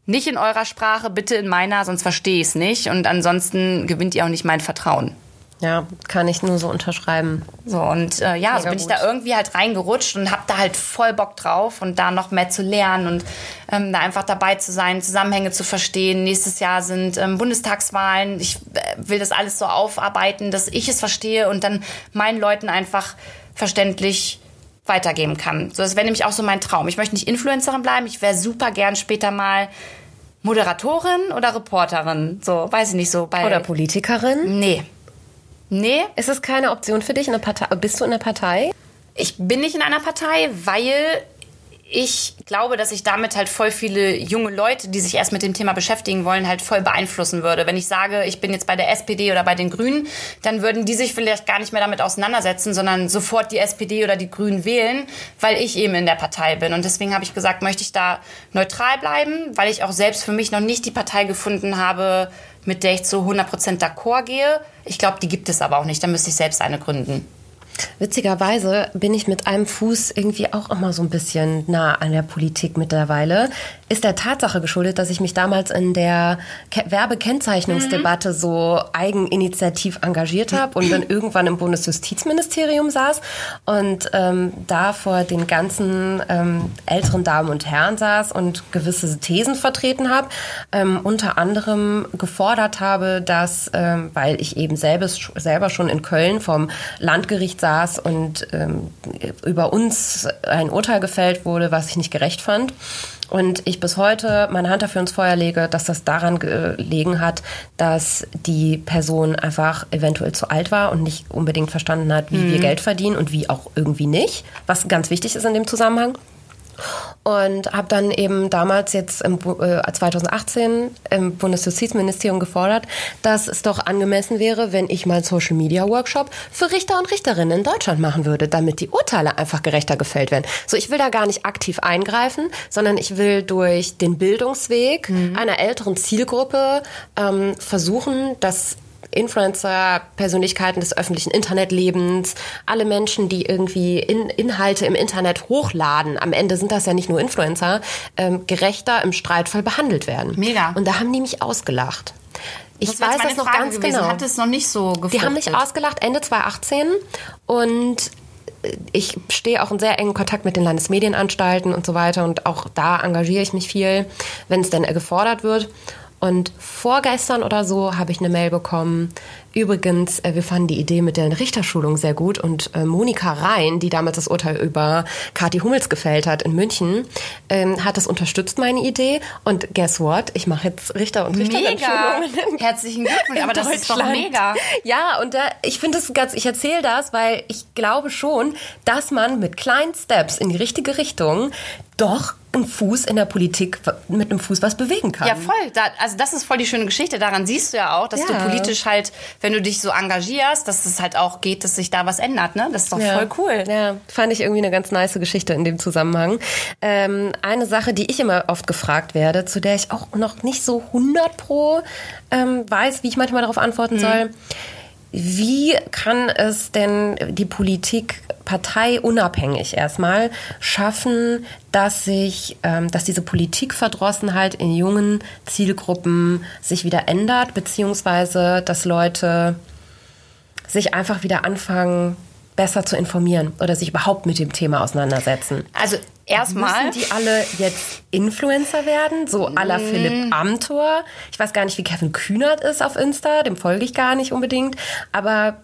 nicht in eurer Sprache, bitte in meiner, sonst verstehe ich es nicht. Und ansonsten gewinnt ihr auch nicht mein Vertrauen. Ja, kann ich nur so unterschreiben. So, und äh, ja, so bin gut. ich da irgendwie halt reingerutscht und habe da halt voll Bock drauf und da noch mehr zu lernen und ähm, da einfach dabei zu sein, Zusammenhänge zu verstehen. Nächstes Jahr sind ähm, Bundestagswahlen. Ich äh, will das alles so aufarbeiten, dass ich es verstehe und dann meinen Leuten einfach verständlich weitergeben kann. So, das wäre nämlich auch so mein Traum. Ich möchte nicht Influencerin bleiben. Ich wäre super gern später mal Moderatorin oder Reporterin. So, weiß ich nicht so. Bei oder Politikerin? Nee. Nee. Ist es keine Option für dich in der Partei? Bist du in der Partei? Ich bin nicht in einer Partei, weil ich glaube, dass ich damit halt voll viele junge Leute, die sich erst mit dem Thema beschäftigen wollen, halt voll beeinflussen würde. Wenn ich sage, ich bin jetzt bei der SPD oder bei den Grünen, dann würden die sich vielleicht gar nicht mehr damit auseinandersetzen, sondern sofort die SPD oder die Grünen wählen, weil ich eben in der Partei bin. Und deswegen habe ich gesagt, möchte ich da neutral bleiben, weil ich auch selbst für mich noch nicht die Partei gefunden habe, mit der ich zu 100% d'accord gehe. Ich glaube, die gibt es aber auch nicht. Da müsste ich selbst eine gründen. Witzigerweise bin ich mit einem Fuß irgendwie auch immer so ein bisschen nah an der Politik mittlerweile. Ist der Tatsache geschuldet, dass ich mich damals in der Ke Werbekennzeichnungsdebatte mhm. so eigeninitiativ engagiert habe und dann irgendwann im Bundesjustizministerium saß und ähm, da vor den ganzen ähm, älteren Damen und Herren saß und gewisse Thesen vertreten habe. Ähm, unter anderem gefordert habe, dass, ähm, weil ich eben selbst, selber schon in Köln vom Landgericht saß und ähm, über uns ein Urteil gefällt wurde, was ich nicht gerecht fand. Und ich bis heute meine Hand dafür ins Feuer lege, dass das daran gelegen hat, dass die Person einfach eventuell zu alt war und nicht unbedingt verstanden hat, wie mhm. wir Geld verdienen und wie auch irgendwie nicht, was ganz wichtig ist in dem Zusammenhang und habe dann eben damals jetzt im, äh, 2018 im Bundesjustizministerium gefordert, dass es doch angemessen wäre, wenn ich mal einen Social Media Workshop für Richter und Richterinnen in Deutschland machen würde, damit die Urteile einfach gerechter gefällt werden. So, ich will da gar nicht aktiv eingreifen, sondern ich will durch den Bildungsweg mhm. einer älteren Zielgruppe ähm, versuchen, dass Influencer, Persönlichkeiten des öffentlichen Internetlebens, alle Menschen, die irgendwie in, Inhalte im Internet hochladen, am Ende sind das ja nicht nur Influencer, ähm, gerechter im Streitfall behandelt werden. Mega. Und da haben die mich ausgelacht. Ich das weiß das noch Frage ganz gewesen. genau. Hat es noch nicht so gefruchtet? Die haben mich ausgelacht Ende 2018 und ich stehe auch in sehr engen Kontakt mit den Landesmedienanstalten und so weiter und auch da engagiere ich mich viel, wenn es denn gefordert wird. Und vorgestern oder so habe ich eine Mail bekommen. Übrigens, äh, wir fanden die Idee mit der Richterschulung sehr gut und äh, Monika Rhein, die damals das Urteil über Kathi Hummels gefällt hat in München, ähm, hat das unterstützt, meine Idee. Und guess what? Ich mache jetzt Richter- und Richterinnenschulungen. Herzlichen Glückwunsch, aber das ist doch mega. Ja, und da, ich finde es ganz, ich erzähle das, weil ich glaube schon, dass man mit kleinen Steps in die richtige Richtung doch einen Fuß in der Politik mit einem Fuß was bewegen kann. Ja, voll. Da, also das ist voll die schöne Geschichte. Daran siehst du ja auch, dass ja. du politisch halt, wenn du dich so engagierst, dass es halt auch geht, dass sich da was ändert. Ne? Das ist doch ja. voll cool. Ja, fand ich irgendwie eine ganz nice Geschichte in dem Zusammenhang. Ähm, eine Sache, die ich immer oft gefragt werde, zu der ich auch noch nicht so 100 pro ähm, weiß, wie ich manchmal darauf antworten mhm. soll wie kann es denn die Politik parteiunabhängig erstmal schaffen, dass sich, ähm, dass diese Politikverdrossenheit in jungen Zielgruppen sich wieder ändert, beziehungsweise dass Leute sich einfach wieder anfangen, besser zu informieren oder sich überhaupt mit dem Thema auseinandersetzen. Also erstmal. Müssen die alle jetzt Influencer werden? So à la Philipp Amthor? Ich weiß gar nicht, wie Kevin Kühnert ist auf Insta, dem folge ich gar nicht unbedingt. Aber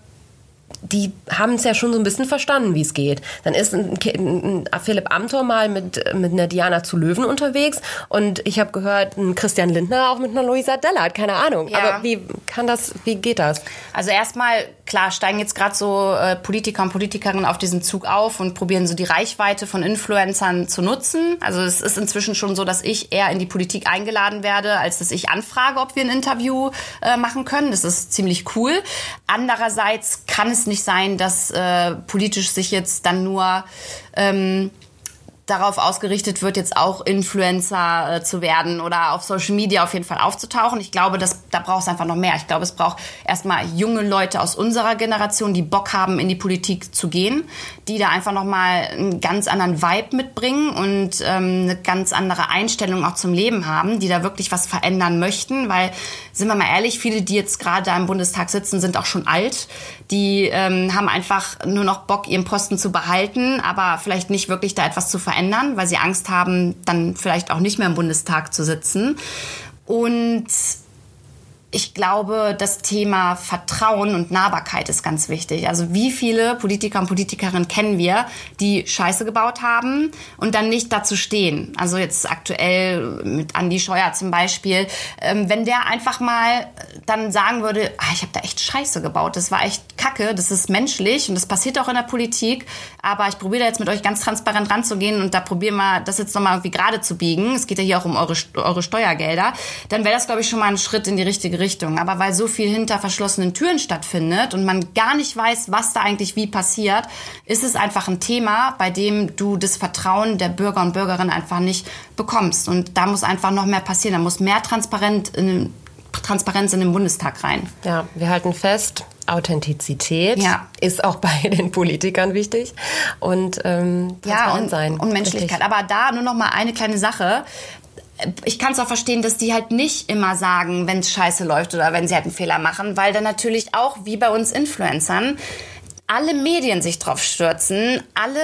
die haben es ja schon so ein bisschen verstanden, wie es geht. Dann ist ein, ein, ein Philipp Amthor mal mit, mit einer Diana zu Löwen unterwegs und ich habe gehört, ein Christian Lindner auch mit einer Luisa Dellert, keine Ahnung. Ja. Aber wie kann das, wie geht das? Also erstmal, klar, steigen jetzt gerade so äh, Politiker und Politikerinnen auf diesen Zug auf und probieren so die Reichweite von Influencern zu nutzen. Also es ist inzwischen schon so, dass ich eher in die Politik eingeladen werde, als dass ich anfrage, ob wir ein Interview äh, machen können. Das ist ziemlich cool. Andererseits kann es nicht sein, dass äh, politisch sich jetzt dann nur ähm, darauf ausgerichtet wird, jetzt auch Influencer äh, zu werden oder auf Social Media auf jeden Fall aufzutauchen. Ich glaube, dass, da braucht es einfach noch mehr. Ich glaube, es braucht erstmal junge Leute aus unserer Generation, die Bock haben, in die Politik zu gehen, die da einfach nochmal einen ganz anderen Vibe mitbringen und ähm, eine ganz andere Einstellung auch zum Leben haben, die da wirklich was verändern möchten. Weil, sind wir mal ehrlich, viele, die jetzt gerade da im Bundestag sitzen, sind auch schon alt. Die ähm, haben einfach nur noch Bock, ihren Posten zu behalten, aber vielleicht nicht wirklich da etwas zu verändern weil sie Angst haben, dann vielleicht auch nicht mehr im Bundestag zu sitzen. Und ich glaube, das Thema Vertrauen und Nahbarkeit ist ganz wichtig. Also wie viele Politiker und Politikerinnen kennen wir, die Scheiße gebaut haben und dann nicht dazu stehen? Also jetzt aktuell mit Andy Scheuer zum Beispiel. Ähm, wenn der einfach mal dann sagen würde, ah, ich habe da echt Scheiße gebaut, das war echt Kacke, das ist menschlich und das passiert auch in der Politik, aber ich probiere da jetzt mit euch ganz transparent ranzugehen und da probieren wir das jetzt nochmal irgendwie gerade zu biegen. Es geht ja hier auch um eure, eure Steuergelder. Dann wäre das, glaube ich, schon mal ein Schritt in die richtige Richtung. Aber weil so viel hinter verschlossenen Türen stattfindet und man gar nicht weiß, was da eigentlich wie passiert, ist es einfach ein Thema, bei dem du das Vertrauen der Bürger und Bürgerinnen einfach nicht bekommst. Und da muss einfach noch mehr passieren. Da muss mehr Transparenz in, Transparenz in den Bundestag rein. Ja, wir halten fest, Authentizität ja. ist auch bei [laughs] den Politikern wichtig und ähm, ja, und, sein. Und Menschlichkeit. Richtig. Aber da nur noch mal eine kleine Sache ich kann es auch verstehen, dass die halt nicht immer sagen, wenn es scheiße läuft oder wenn sie halt einen Fehler machen, weil dann natürlich auch, wie bei uns Influencern, alle Medien sich drauf stürzen, alle,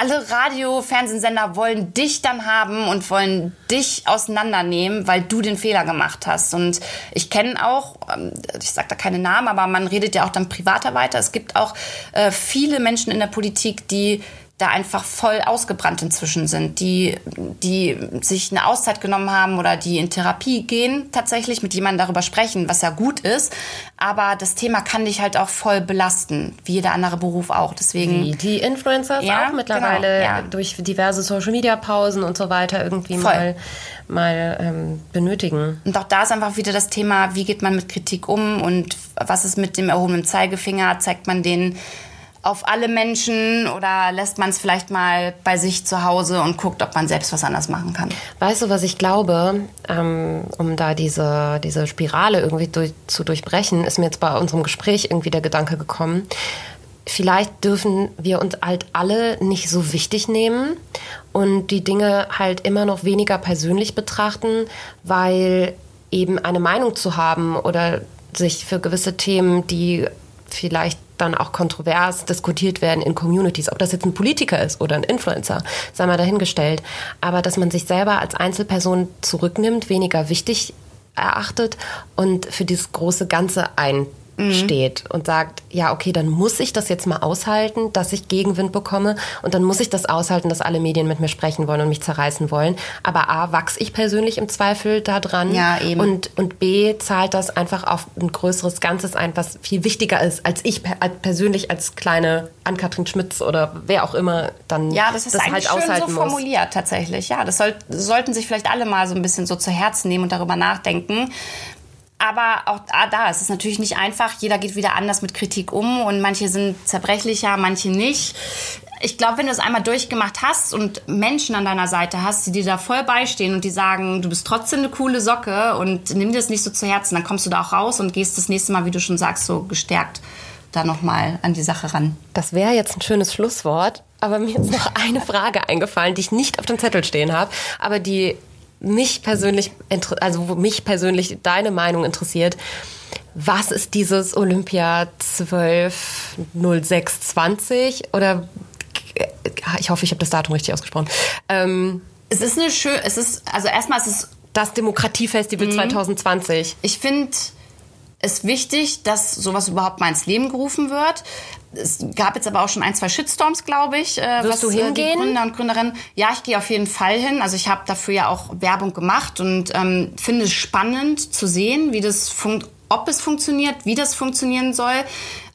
alle Radio, Fernsehsender wollen dich dann haben und wollen dich auseinandernehmen, weil du den Fehler gemacht hast. Und ich kenne auch, ähm, ich sage da keine Namen, aber man redet ja auch dann privater weiter. Es gibt auch äh, viele Menschen in der Politik, die da einfach voll ausgebrannt inzwischen sind, die, die sich eine Auszeit genommen haben oder die in Therapie gehen, tatsächlich mit jemandem darüber sprechen, was ja gut ist. Aber das Thema kann dich halt auch voll belasten, wie jeder andere Beruf auch. Deswegen. Wie die Influencers ja, auch mittlerweile genau, ja. durch diverse Social Media Pausen und so weiter irgendwie voll. mal, mal ähm, benötigen. Und auch da ist einfach wieder das Thema, wie geht man mit Kritik um und was ist mit dem erhobenen Zeigefinger? Zeigt man den auf alle Menschen oder lässt man es vielleicht mal bei sich zu Hause und guckt, ob man selbst was anders machen kann? Weißt du, was ich glaube, ähm, um da diese, diese Spirale irgendwie durch, zu durchbrechen, ist mir jetzt bei unserem Gespräch irgendwie der Gedanke gekommen, vielleicht dürfen wir uns halt alle nicht so wichtig nehmen und die Dinge halt immer noch weniger persönlich betrachten, weil eben eine Meinung zu haben oder sich für gewisse Themen, die vielleicht dann auch kontrovers diskutiert werden in Communities. Ob das jetzt ein Politiker ist oder ein Influencer, sei mal dahingestellt. Aber dass man sich selber als Einzelperson zurücknimmt, weniger wichtig erachtet und für dieses große Ganze ein mhm. steht und sagt, ja, okay, dann muss ich das jetzt mal aushalten, dass ich Gegenwind bekomme und dann muss ich das aushalten, dass alle Medien mit mir sprechen wollen und mich zerreißen wollen. Aber A, wachse ich persönlich im Zweifel da dran ja, eben. Und, und B, zahlt das einfach auf ein größeres Ganzes ein, was viel wichtiger ist, als ich persönlich als kleine Ann-Kathrin Schmitz oder wer auch immer dann ja, das ist das eigentlich halt schön so formuliert muss. tatsächlich. Ja, das soll, sollten sich vielleicht alle mal so ein bisschen so zu Herzen nehmen und darüber nachdenken, aber auch da, da ist es natürlich nicht einfach. Jeder geht wieder anders mit Kritik um und manche sind zerbrechlicher, manche nicht. ich glaube, wenn du es einmal durchgemacht hast und Menschen an deiner Seite hast, die dir da voll beistehen und die sagen, du bist trotzdem eine coole Socke und nimm dir das nicht so zu Herzen, dann kommst du da auch raus und gehst das nächste Mal, wie du schon sagst, so gestärkt da nochmal an die Sache ran. Das wäre jetzt ein schönes Schlusswort, aber mir ist noch eine Frage eingefallen, die ich nicht auf dem Zettel stehen habe, aber die mich persönlich, also wo mich persönlich deine Meinung interessiert. Was ist dieses Olympia 120620 oder ich hoffe, ich habe das Datum richtig ausgesprochen. Ähm, es ist eine schön, es ist also erstmal ist es das Demokratiefestival mhm. 2020. Ich finde es wichtig, dass sowas überhaupt mal ins Leben gerufen wird. Es gab jetzt aber auch schon ein, zwei Shitstorms, glaube ich. Äh, Wirst was, du äh, hingehen? Die Gründer und Gründerinnen. Ja, ich gehe auf jeden Fall hin. Also ich habe dafür ja auch Werbung gemacht und ähm, finde es spannend zu sehen, wie das funkt, ob es funktioniert, wie das funktionieren soll.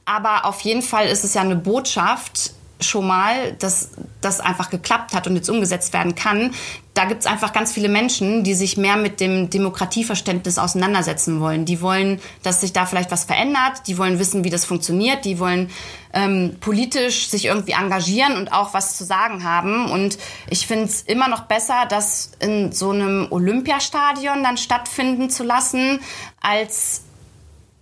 Aber auf jeden Fall ist es ja eine Botschaft, schon mal, dass das einfach geklappt hat und jetzt umgesetzt werden kann. Da gibt es einfach ganz viele Menschen, die sich mehr mit dem Demokratieverständnis auseinandersetzen wollen. Die wollen, dass sich da vielleicht was verändert. Die wollen wissen, wie das funktioniert. Die wollen ähm, politisch sich irgendwie engagieren und auch was zu sagen haben. Und ich finde es immer noch besser, das in so einem Olympiastadion dann stattfinden zu lassen, als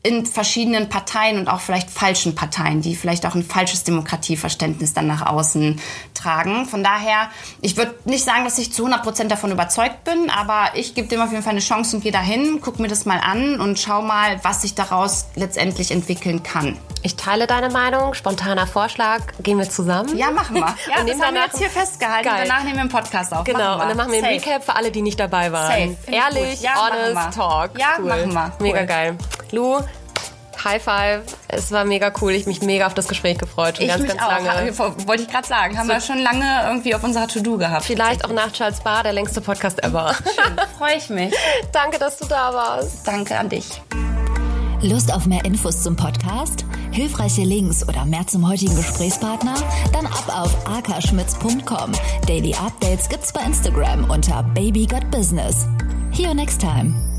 in verschiedenen Parteien und auch vielleicht falschen Parteien, die vielleicht auch ein falsches Demokratieverständnis dann nach außen tragen. Von daher, ich würde nicht sagen, dass ich zu 100 Prozent davon überzeugt bin, aber ich gebe dem auf jeden Fall eine Chance und gehe dahin, gucke mir das mal an und schau mal, was sich daraus letztendlich entwickeln kann. Ich teile deine Meinung. Spontaner Vorschlag. Gehen wir zusammen? Ja, machen wir. [laughs] Ja, und das haben wir jetzt hier festgehalten. Geil. Danach nehmen wir einen Podcast auf. Genau. Und dann machen wir einen Recap für alle, die nicht dabei waren. Safe. Ehrlich, ja, honest Talk. Ja, cool. machen wir. Cool. Mega geil. Lu, High Five. Es war mega cool. Ich mich mega auf das Gespräch gefreut. Schon ich ganz, mich ganz auch. lange. Wollte ich gerade sagen. Haben so wir schon lange irgendwie auf unserer To-Do gehabt. Vielleicht auch nach Charles Bar, der längste Podcast ever. [laughs] Schön. Freue ich mich. [laughs] Danke, dass du da warst. Danke an dich. Lust auf mehr Infos zum Podcast? Hilfreiche Links oder mehr zum heutigen Gesprächspartner? Dann ab auf akaschmitz.com. Daily Updates gibt's bei Instagram unter Baby Got Business. See you next time.